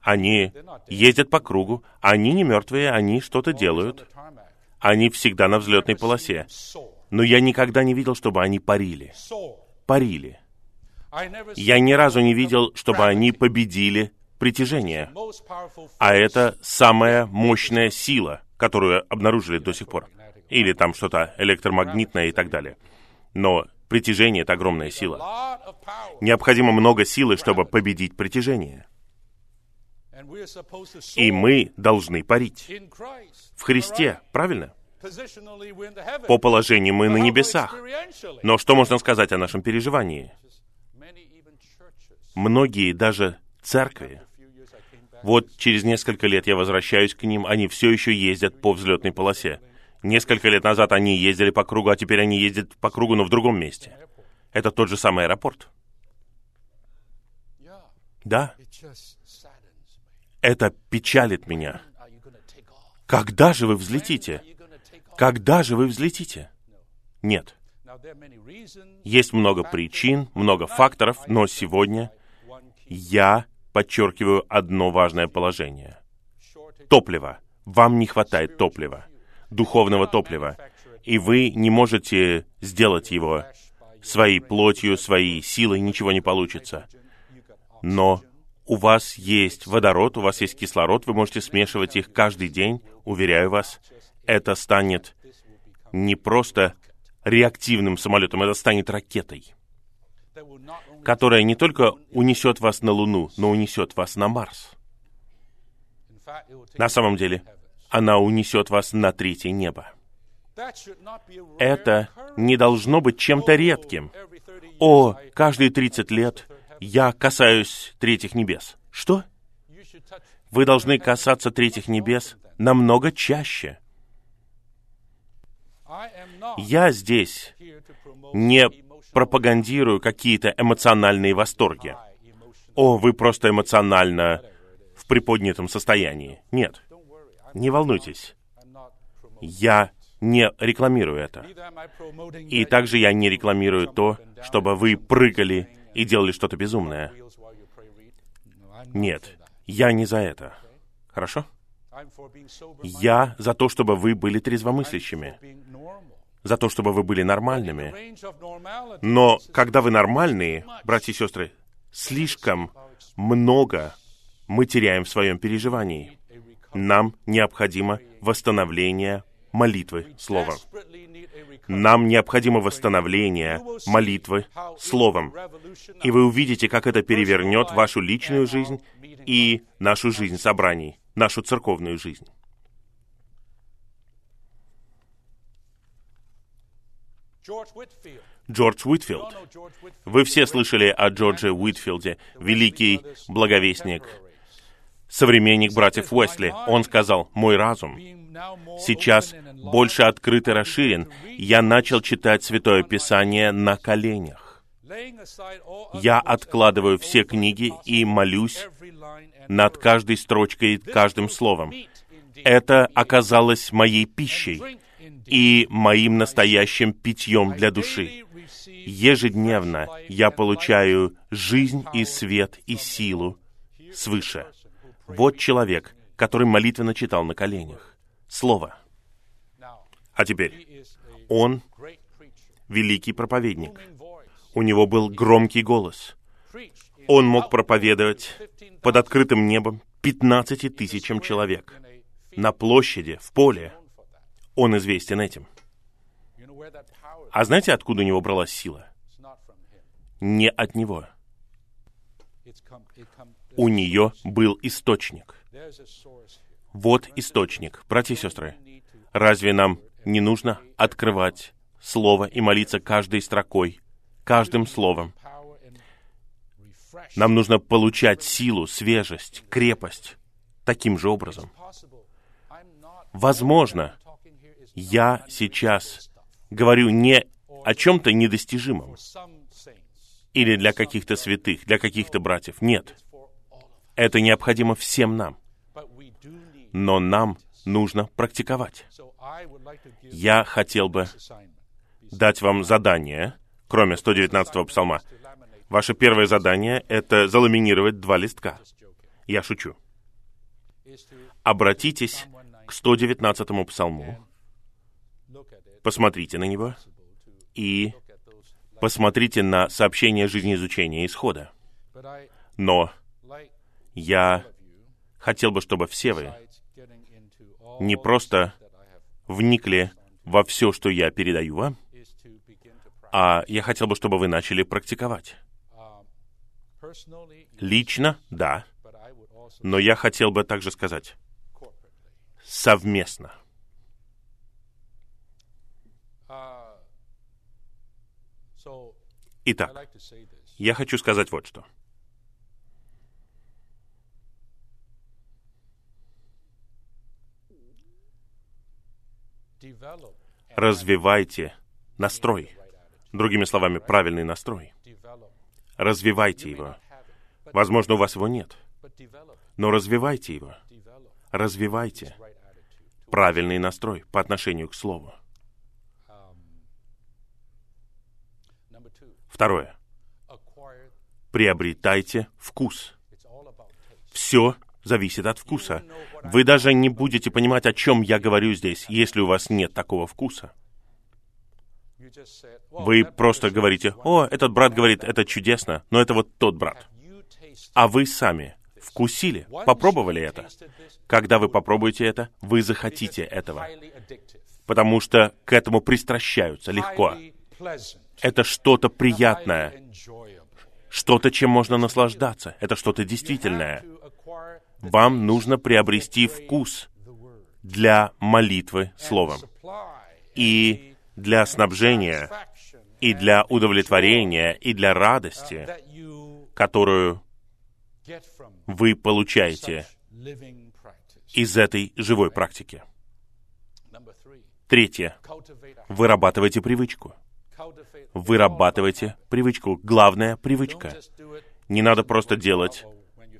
они ездят по кругу, они не мертвые, они что-то делают. Они всегда на взлетной полосе. Но я никогда не видел, чтобы они парили. Парили. Я ни разу не видел, чтобы они победили притяжение. А это самая мощная сила, которую обнаружили до сих пор. Или там что-то электромагнитное и так далее. Но притяжение — это огромная сила. Необходимо много силы, чтобы победить притяжение. И мы должны парить. В Христе, правильно? По положению мы на небесах. Но что можно сказать о нашем переживании? Многие даже церкви, вот через несколько лет я возвращаюсь к ним, они все еще ездят по взлетной полосе. Несколько лет назад они ездили по кругу, а теперь они ездят по кругу, но в другом месте. Это тот же самый аэропорт. Да. Это печалит меня. Когда же вы взлетите? Когда же вы взлетите? Нет. Есть много причин, много факторов, но сегодня я подчеркиваю одно важное положение. Топливо. Вам не хватает топлива, духовного топлива, и вы не можете сделать его своей плотью, своей силой, ничего не получится. Но у вас есть водород, у вас есть кислород, вы можете смешивать их каждый день, уверяю вас, это станет не просто реактивным самолетом, это станет ракетой, которая не только унесет вас на Луну, но унесет вас на Марс. На самом деле, она унесет вас на третье небо. Это не должно быть чем-то редким. О, каждые 30 лет я касаюсь третьих небес. Что? Вы должны касаться третьих небес намного чаще. Я здесь не пропагандирую какие-то эмоциональные восторги. О, вы просто эмоционально в приподнятом состоянии. Нет, не волнуйтесь. Я не рекламирую это. И также я не рекламирую то, чтобы вы прыгали и делали что-то безумное. Нет, я не за это. Хорошо? Я за то, чтобы вы были трезвомыслящими, за то, чтобы вы были нормальными. Но когда вы нормальные, братья и сестры, слишком много мы теряем в своем переживании. Нам необходимо восстановление молитвы Словом. Нам необходимо восстановление молитвы Словом. И вы увидите, как это перевернет вашу личную жизнь и нашу жизнь собраний, нашу церковную жизнь. Джордж Уитфилд. Вы все слышали о Джордже Уитфилде, великий благовестник, современник братьев Уэсли. Он сказал, «Мой разум сейчас больше открыт и расширен. Я начал читать Святое Писание на коленях. Я откладываю все книги и молюсь над каждой строчкой каждым словом. Это оказалось моей пищей и моим настоящим питьем для души. Ежедневно я получаю жизнь и свет и силу свыше. Вот человек, который молитвенно читал на коленях. Слово. А теперь, он великий проповедник. У него был громкий голос. Он мог проповедовать под открытым небом 15 тысячам человек. На площади, в поле. Он известен этим. А знаете, откуда у него бралась сила? Не от него. У нее был источник. Вот источник. Братья и сестры, разве нам не нужно открывать Слово и молиться каждой строкой, каждым словом? Нам нужно получать силу, свежесть, крепость таким же образом. Возможно, я сейчас говорю не о чем-то недостижимом или для каких-то святых, для каких-то братьев. Нет. Это необходимо всем нам. Но нам нужно практиковать. Я хотел бы дать вам задание, кроме 119-го псалма. Ваше первое задание — это заламинировать два листка. Я шучу. Обратитесь к 119-му псалму, посмотрите на него и посмотрите на сообщение жизнеизучения исхода. Но я хотел бы, чтобы все вы не просто вникли во все, что я передаю вам, а я хотел бы, чтобы вы начали практиковать. Лично, да, но я хотел бы также сказать совместно. Итак, я хочу сказать вот что. Развивайте настрой. Другими словами, правильный настрой. Развивайте его. Возможно, у вас его нет. Но развивайте его. Развивайте правильный настрой по отношению к Слову. Второе. Приобретайте вкус. Все зависит от вкуса. Вы даже не будете понимать, о чем я говорю здесь, если у вас нет такого вкуса. Вы просто говорите, «О, этот брат говорит, это чудесно, но это вот тот брат». А вы сами вкусили, попробовали это. Когда вы попробуете это, вы захотите этого. Потому что к этому пристращаются легко. Это что-то приятное, что-то, чем можно наслаждаться. Это что-то действительное вам нужно приобрести вкус для молитвы Словом и для снабжения, и для удовлетворения, и для радости, которую вы получаете из этой живой практики. Третье. Вырабатывайте привычку. Вырабатывайте привычку. Главная привычка. Не надо просто делать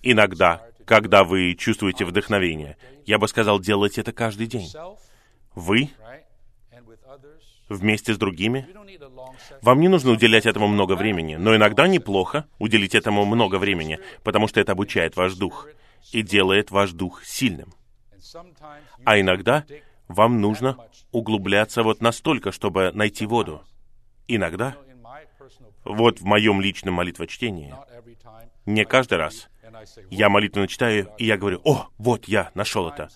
иногда, когда вы чувствуете вдохновение. Я бы сказал, делайте это каждый день. Вы вместе с другими. Вам не нужно уделять этому много времени, но иногда неплохо уделить этому много времени, потому что это обучает ваш дух и делает ваш дух сильным. А иногда вам нужно углубляться вот настолько, чтобы найти воду. Иногда, вот в моем личном молитвочтении, не каждый раз я молитвенно читаю, и я говорю, «О, вот я нашел это».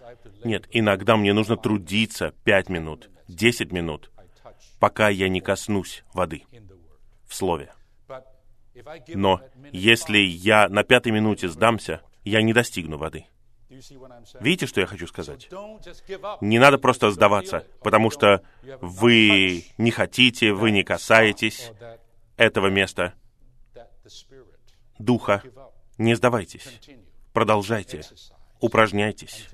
Нет, иногда мне нужно трудиться пять минут, десять минут, пока я не коснусь воды в Слове. Но если я на пятой минуте сдамся, я не достигну воды. Видите, что я хочу сказать? Не надо просто сдаваться, потому что вы не хотите, вы не касаетесь этого места, духа. Не сдавайтесь. Продолжайте. Упражняйтесь,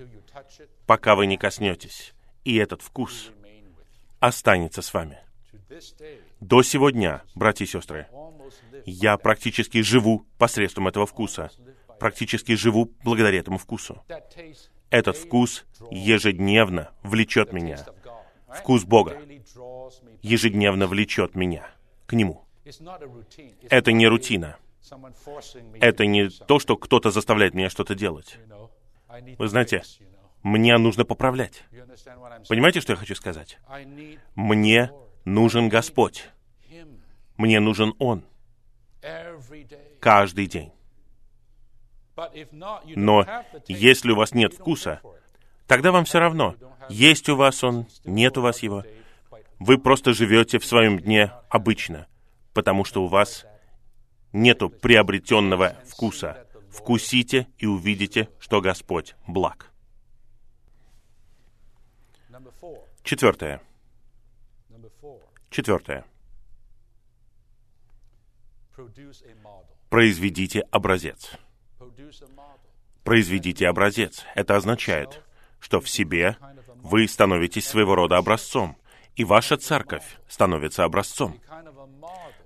пока вы не коснетесь. И этот вкус останется с вами. До сегодня, братья и сестры, я практически живу посредством этого вкуса. Практически живу благодаря этому вкусу. Этот вкус ежедневно влечет меня. Вкус Бога ежедневно влечет меня к Нему. Это не рутина. Это не то, что кто-то заставляет меня что-то делать. Вы знаете, мне нужно поправлять. Понимаете, что я хочу сказать? Мне нужен Господь. Мне нужен Он. Каждый день. Но если у вас нет вкуса, тогда вам все равно, есть у вас он, нет у вас его. Вы просто живете в своем дне обычно, потому что у вас нету приобретенного вкуса. Вкусите и увидите, что Господь благ. Четвертое. Четвертое. Произведите образец. Произведите образец. Это означает, что в себе вы становитесь своего рода образцом, и ваша церковь становится образцом.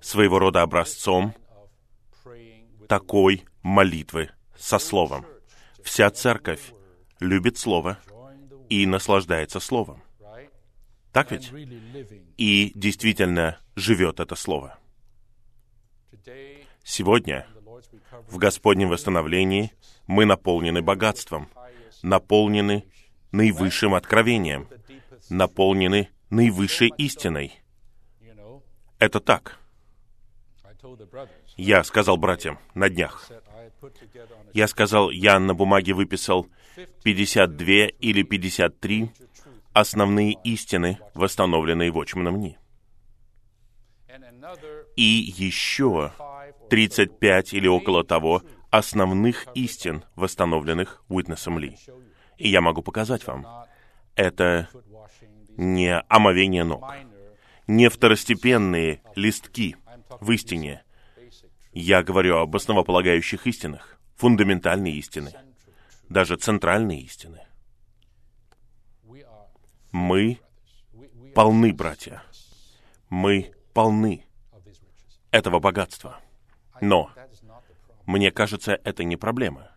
Своего рода образцом такой молитвы со Словом. Вся церковь любит Слово и наслаждается Словом. Так ведь? И действительно живет это Слово. Сегодня, в Господнем восстановлении, мы наполнены богатством, наполнены наивысшим откровением, наполнены наивысшей истиной. Это так. Я сказал братьям на днях. Я сказал, я на бумаге выписал 52 или 53 основные истины, восстановленные в Watchman Ни. И еще 35 или около того основных истин, восстановленных Уитнесом Ли. И я могу показать вам, это не омовение ног, не второстепенные листки в истине. Я говорю об основополагающих истинах, фундаментальные истины, даже центральные истины. Мы полны, братья. Мы полны этого богатства. Но мне кажется, это не проблема.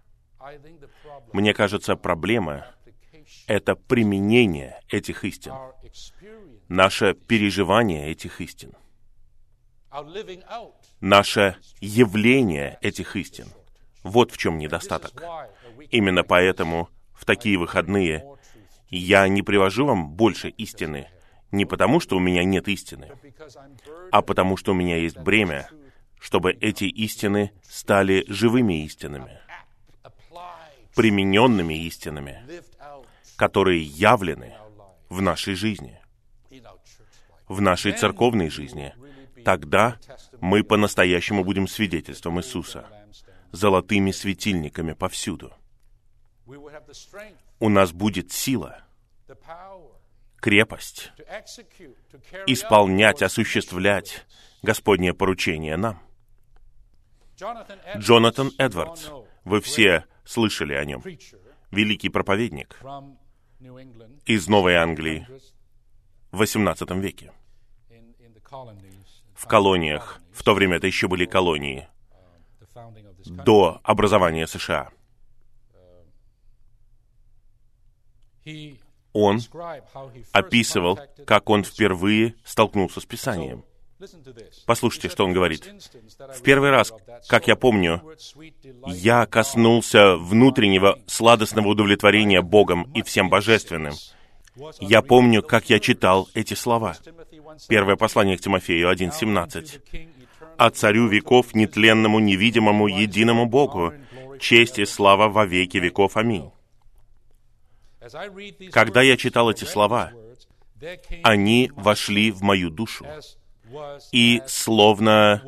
Мне кажется, проблема — это применение этих истин, наше переживание этих истин, наше явление этих истин. Вот в чем недостаток. Именно поэтому в такие выходные я не привожу вам больше истины, не потому, что у меня нет истины, а потому, что у меня есть бремя, чтобы эти истины стали живыми истинами, примененными истинами, которые явлены в нашей жизни, в нашей церковной жизни. Тогда мы по-настоящему будем свидетельством Иисуса, золотыми светильниками повсюду. У нас будет сила, крепость исполнять, осуществлять Господнее поручение нам — Джонатан Эдвардс. Вы все слышали о нем. Великий проповедник из Новой Англии в XVIII веке. В колониях, в то время это еще были колонии, до образования США. Он описывал, как он впервые столкнулся с Писанием. Послушайте, что он говорит. В первый раз, как я помню, я коснулся внутреннего сладостного удовлетворения Богом и всем божественным. Я помню, как я читал эти слова. Первое послание к Тимофею 1.17. «А царю веков, нетленному, невидимому, единому Богу, честь и слава во веки веков. Аминь». Когда я читал эти слова, они вошли в мою душу и словно,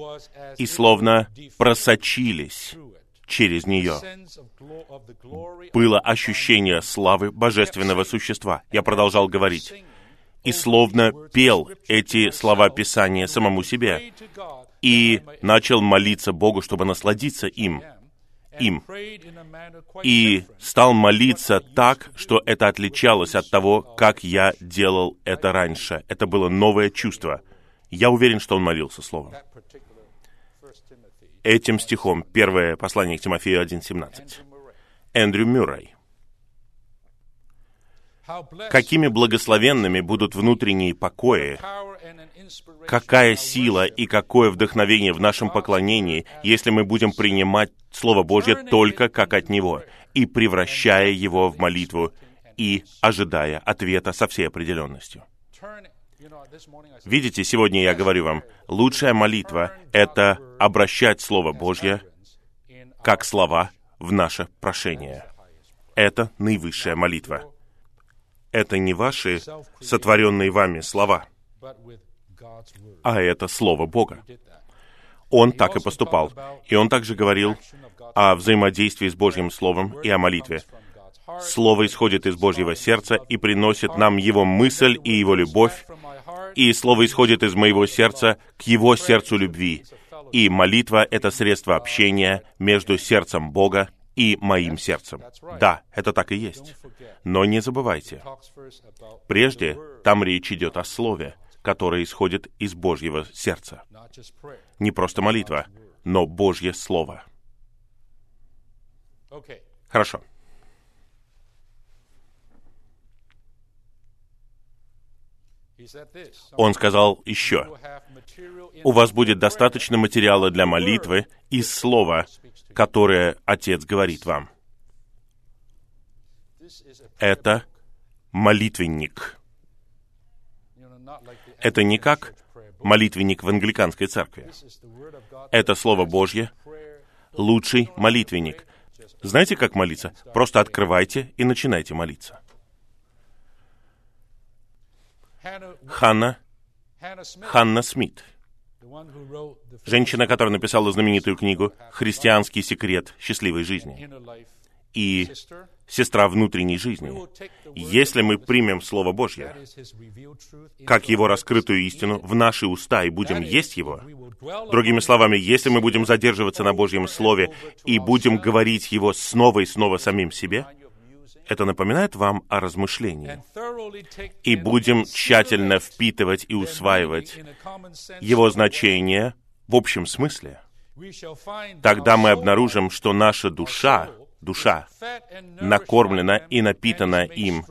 и словно просочились через нее. Было ощущение славы божественного существа. Я продолжал говорить. И словно пел эти слова Писания самому себе. И начал молиться Богу, чтобы насладиться им. Им. И стал молиться так, что это отличалось от того, как я делал это раньше. Это было новое чувство. Я уверен, что он молился Словом этим стихом, первое послание к Тимофею 1.17. Эндрю Мюррей. Какими благословенными будут внутренние покои, какая сила и какое вдохновение в нашем поклонении, если мы будем принимать Слово Божье только как от Него и превращая его в молитву и ожидая ответа со всей определенностью. Видите, сегодня я говорю вам, лучшая молитва — это обращать Слово Божье как слова в наше прошение. Это наивысшая молитва. Это не ваши сотворенные вами слова, а это Слово Бога. Он так и поступал. И он также говорил о взаимодействии с Божьим Словом и о молитве. Слово исходит из Божьего сердца и приносит нам Его мысль и Его любовь, и Слово исходит из моего сердца к Его сердцу любви. И молитва — это средство общения между сердцем Бога и моим сердцем. Да, это так и есть. Но не забывайте, прежде там речь идет о Слове, которое исходит из Божьего сердца. Не просто молитва, но Божье Слово. Хорошо. Он сказал еще, «У вас будет достаточно материала для молитвы из слова, которое Отец говорит вам». Это молитвенник. Это не как молитвенник в англиканской церкви. Это Слово Божье, лучший молитвенник. Знаете, как молиться? Просто открывайте и начинайте молиться. Ханна, Ханна Смит, женщина, которая написала знаменитую книгу «Христианский секрет счастливой жизни» и сестра внутренней жизни. Если мы примем Слово Божье, как Его раскрытую истину, в наши уста и будем есть Его, другими словами, если мы будем задерживаться на Божьем Слове и будем говорить Его снова и снова самим себе, это напоминает вам о размышлении. И будем тщательно впитывать и усваивать его значение в общем смысле. Тогда мы обнаружим, что наша душа, душа, накормлена и напитана им,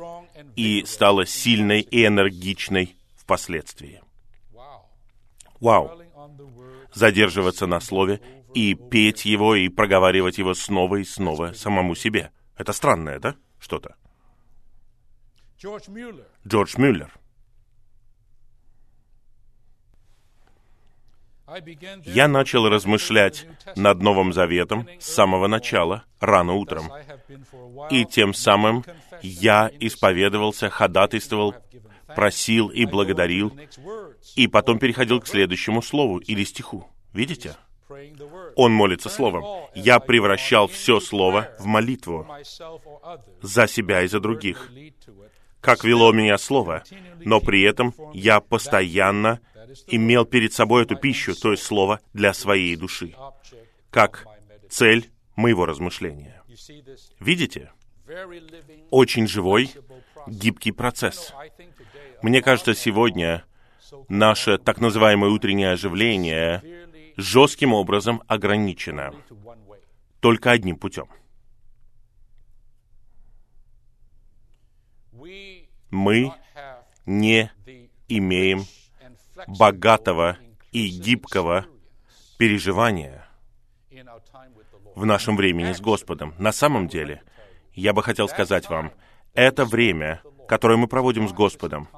и стала сильной и энергичной впоследствии. Вау! Задерживаться на слове и петь его и проговаривать его снова и снова самому себе. Это странное, да? что-то. Джордж Мюллер. Я начал размышлять над Новым Заветом с самого начала, рано утром. И тем самым я исповедовался, ходатайствовал, просил и благодарил, и потом переходил к следующему слову или стиху. Видите? Он молится Словом. Я превращал все Слово в молитву за себя и за других. Как вело меня Слово, но при этом я постоянно имел перед собой эту пищу, то есть Слово, для своей души, как цель моего размышления. Видите? Очень живой, гибкий процесс. Мне кажется, сегодня наше так называемое утреннее оживление жестким образом ограничена только одним путем. Мы не имеем богатого и гибкого переживания в нашем времени с Господом. На самом деле, я бы хотел сказать вам, это время которое мы проводим с Господом,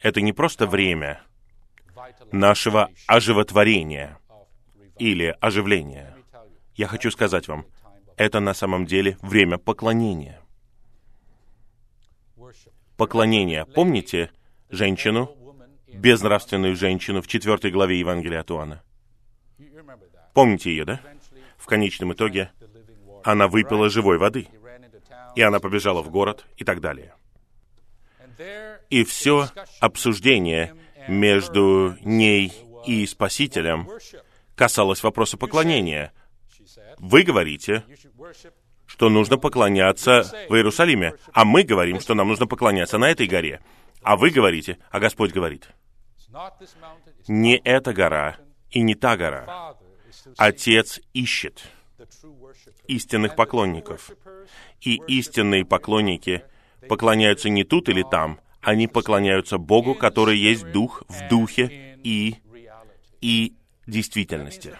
это не просто время нашего оживотворения или оживления. Я хочу сказать вам, это на самом деле время поклонения. Поклонение. Помните женщину, безнравственную женщину в четвертой главе Евангелия от Иоанна? Помните ее, да? В конечном итоге она выпила живой воды, и она побежала в город и так далее. И все обсуждение между ней и Спасителем касалось вопроса поклонения. Вы говорите, что нужно поклоняться в Иерусалиме, а мы говорим, что нам нужно поклоняться на этой горе. А вы говорите, а Господь говорит, не эта гора и не та гора. Отец ищет истинных поклонников. И истинные поклонники поклоняются не тут или там, они поклоняются Богу, который есть Дух в Духе и, и действительности.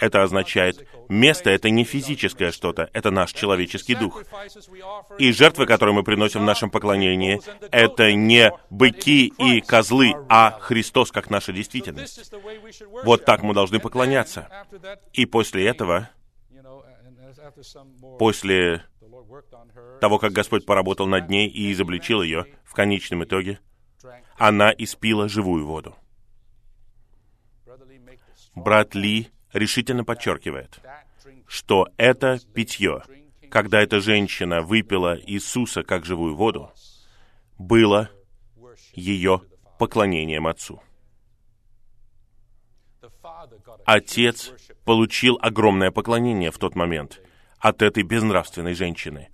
Это означает, место — это не физическое что-то, это наш человеческий дух. И жертвы, которые мы приносим в нашем поклонении, это не быки и козлы, а Христос как наша действительность. Вот так мы должны поклоняться. И после этого, после того, как Господь поработал над ней и изобличил ее, в конечном итоге, она испила живую воду брат Ли решительно подчеркивает, что это питье, когда эта женщина выпила Иисуса как живую воду, было ее поклонением Отцу. Отец получил огромное поклонение в тот момент от этой безнравственной женщины,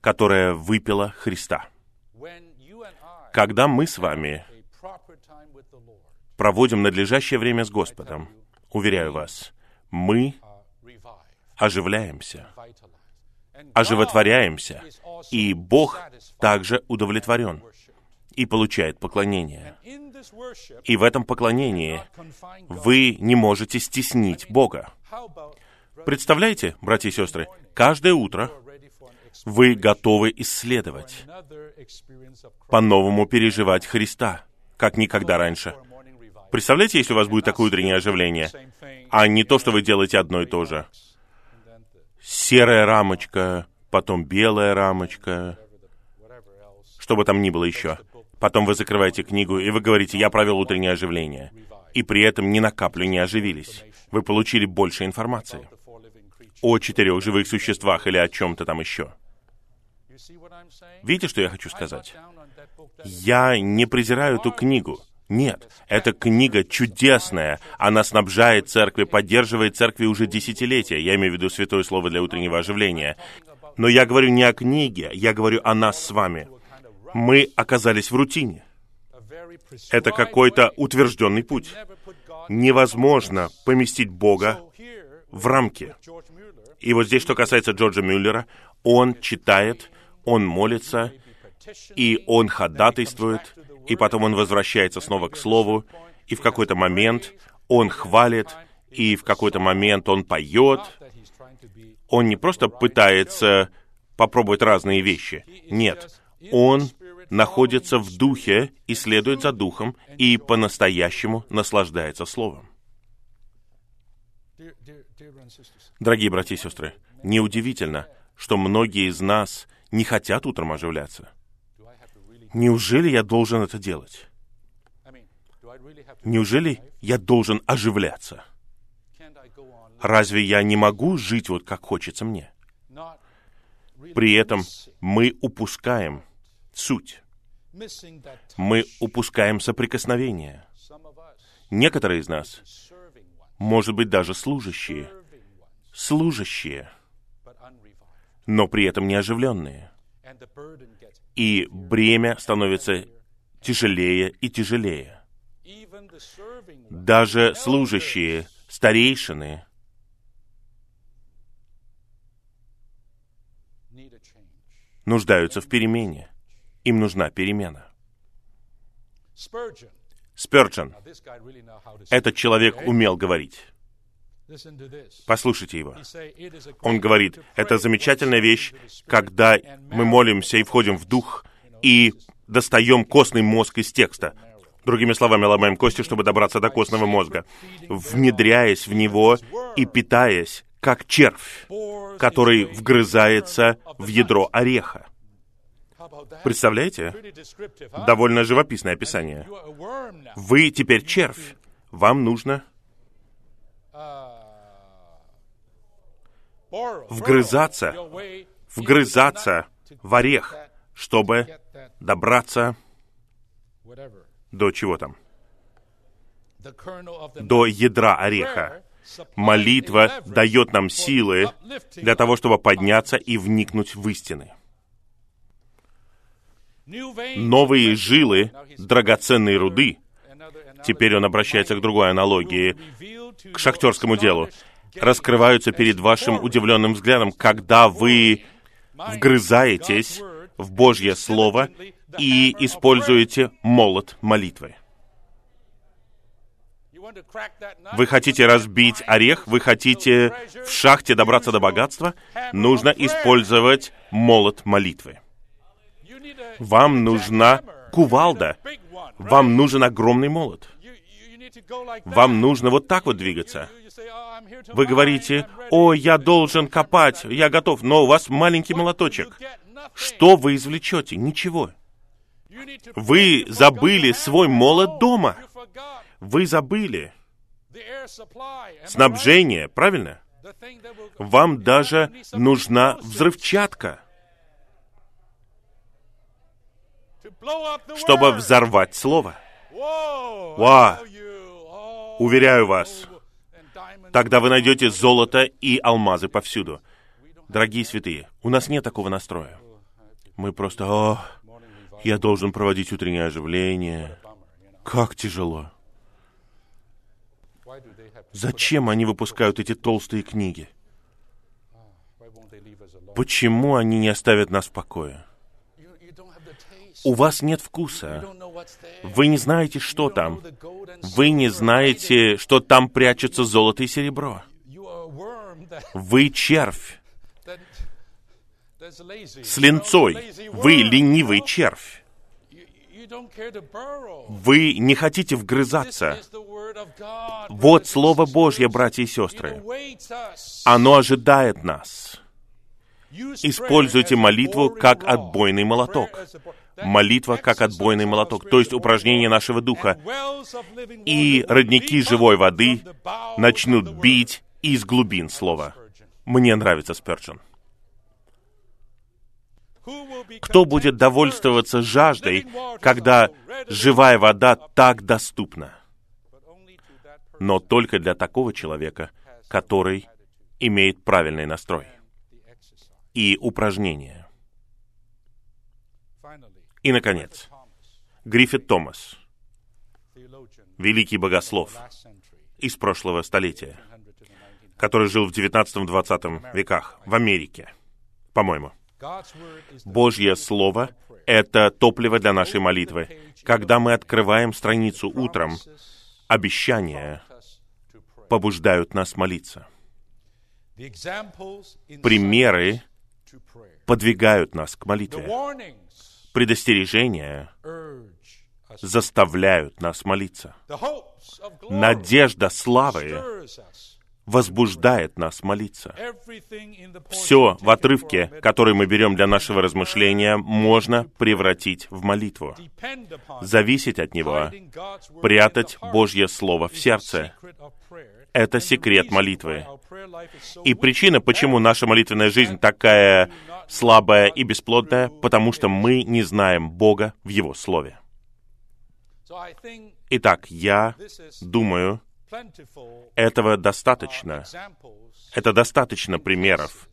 которая выпила Христа. Когда мы с вами проводим надлежащее время с Господом, уверяю вас, мы оживляемся, оживотворяемся, и Бог также удовлетворен и получает поклонение. И в этом поклонении вы не можете стеснить Бога. Представляете, братья и сестры, каждое утро вы готовы исследовать, по-новому переживать Христа, как никогда раньше. Представляете, если у вас будет такое утреннее оживление, а не то, что вы делаете одно и то же. Серая рамочка, потом белая рамочка, что бы там ни было еще. Потом вы закрываете книгу, и вы говорите, я провел утреннее оживление. И при этом ни на каплю не оживились. Вы получили больше информации о четырех живых существах или о чем-то там еще. Видите, что я хочу сказать? Я не презираю эту книгу. Нет, эта книга чудесная. Она снабжает церкви, поддерживает церкви уже десятилетия. Я имею в виду Святое Слово для утреннего оживления. Но я говорю не о книге, я говорю о нас с вами. Мы оказались в рутине. Это какой-то утвержденный путь. Невозможно поместить Бога в рамки. И вот здесь, что касается Джорджа Мюллера, он читает, он молится, и он ходатайствует, и потом он возвращается снова к Слову, и в какой-то момент он хвалит, и в какой-то момент он поет. Он не просто пытается попробовать разные вещи. Нет, он находится в духе и следует за духом, и по-настоящему наслаждается Словом. Дорогие братья и сестры, неудивительно, что многие из нас не хотят утром оживляться. Неужели я должен это делать? Неужели я должен оживляться? Разве я не могу жить вот как хочется мне? При этом мы упускаем суть. Мы упускаем соприкосновение. Некоторые из нас, может быть, даже служащие, служащие, но при этом не оживленные и бремя становится тяжелее и тяжелее. Даже служащие, старейшины, нуждаются в перемене. Им нужна перемена. Сперджен. Этот человек умел говорить. Послушайте его. Он говорит, это замечательная вещь, когда мы молимся и входим в дух, и достаем костный мозг из текста. Другими словами, ломаем кости, чтобы добраться до костного мозга, внедряясь в него и питаясь, как червь, который вгрызается в ядро ореха. Представляете? Довольно живописное описание. Вы теперь червь. Вам нужно вгрызаться, вгрызаться в орех, чтобы добраться до чего там? До ядра ореха. Молитва дает нам силы для того, чтобы подняться и вникнуть в истины. Новые жилы драгоценной руды, теперь он обращается к другой аналогии, к шахтерскому делу, раскрываются перед вашим удивленным взглядом, когда вы вгрызаетесь в Божье Слово и используете молот молитвы. Вы хотите разбить орех, вы хотите в шахте добраться до богатства, нужно использовать молот молитвы. Вам нужна кувалда, вам нужен огромный молот. Вам нужно вот так вот двигаться. Вы говорите, «О, я должен копать, я готов», но у вас маленький молоточек. Что вы извлечете? Ничего. Вы забыли свой молот дома. Вы забыли снабжение, правильно? Вам даже нужна взрывчатка, чтобы взорвать слово. Ва! Уверяю вас, тогда вы найдете золото и алмазы повсюду. Дорогие святые, у нас нет такого настроя. Мы просто, о, я должен проводить утреннее оживление. Как тяжело. Зачем они выпускают эти толстые книги? Почему они не оставят нас в покое? У вас нет вкуса. Вы не знаете, что там. Вы не знаете, что там прячется золото и серебро. Вы червь. С линцой. Вы ленивый червь. Вы не хотите вгрызаться. Вот Слово Божье, братья и сестры. Оно ожидает нас. Используйте молитву как отбойный молоток. Молитва как отбойный молоток, то есть упражнение нашего духа. И родники живой воды начнут бить из глубин слова. Мне нравится Сперджон. Кто будет довольствоваться жаждой, когда живая вода так доступна? Но только для такого человека, который имеет правильный настрой и упражнения. И, наконец, Гриффит Томас, великий богослов из прошлого столетия, который жил в 19-20 веках в Америке, по-моему. Божье Слово — это топливо для нашей молитвы. Когда мы открываем страницу утром, обещания побуждают нас молиться. Примеры подвигают нас к молитве. Предостережения заставляют нас молиться. Надежда славы возбуждает нас молиться. Все в отрывке, который мы берем для нашего размышления, можно превратить в молитву. Зависеть от него, прятать Божье Слово в сердце. Это секрет молитвы. И причина, почему наша молитвенная жизнь такая слабая и бесплодная, потому что мы не знаем Бога в Его Слове. Итак, я думаю, этого достаточно. Это достаточно примеров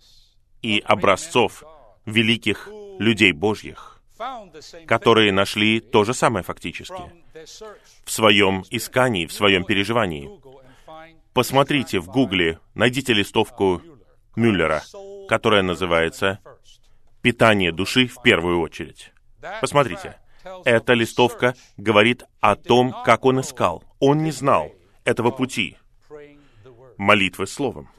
и образцов великих людей Божьих, которые нашли то же самое фактически в своем искании, в своем переживании. Посмотрите в Гугле, найдите листовку Мюллера, которая называется «Питание души в первую очередь». Посмотрите. Эта листовка говорит о том, как он искал. Он не знал, этого пути, молитвы словом.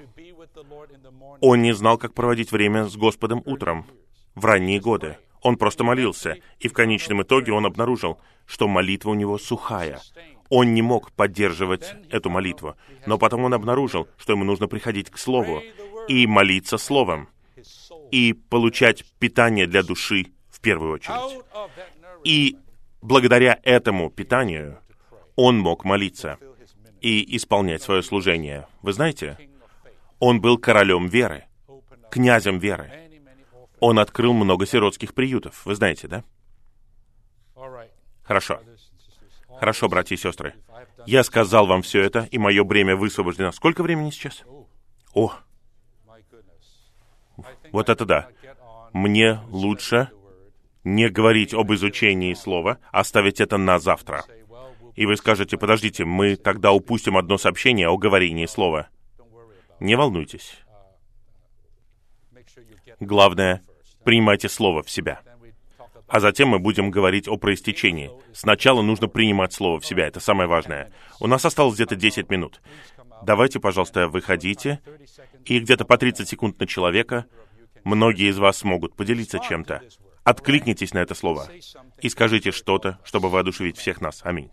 Он не знал, как проводить время с Господом утром, в ранние годы. Он просто молился, и в конечном итоге он обнаружил, что молитва у него сухая. Он не мог поддерживать эту молитву, но потом он обнаружил, что ему нужно приходить к Слову и молиться Словом, и получать питание для души в первую очередь. И благодаря этому питанию он мог молиться и исполнять свое служение. Вы знаете, он был королем веры, князем веры. Он открыл много сиротских приютов. Вы знаете, да? Хорошо. Хорошо, братья и сестры. Я сказал вам все это, и мое бремя высвобождено. Сколько времени сейчас? О, вот это да. Мне лучше не говорить об изучении слова, а оставить это на завтра. И вы скажете, подождите, мы тогда упустим одно сообщение о говорении слова. Не волнуйтесь. Главное, принимайте слово в себя. А затем мы будем говорить о проистечении. Сначала нужно принимать слово в себя, это самое важное. У нас осталось где-то 10 минут. Давайте, пожалуйста, выходите, и где-то по 30 секунд на человека многие из вас смогут поделиться чем-то. Откликнитесь на это слово и скажите что-то, чтобы воодушевить всех нас. Аминь.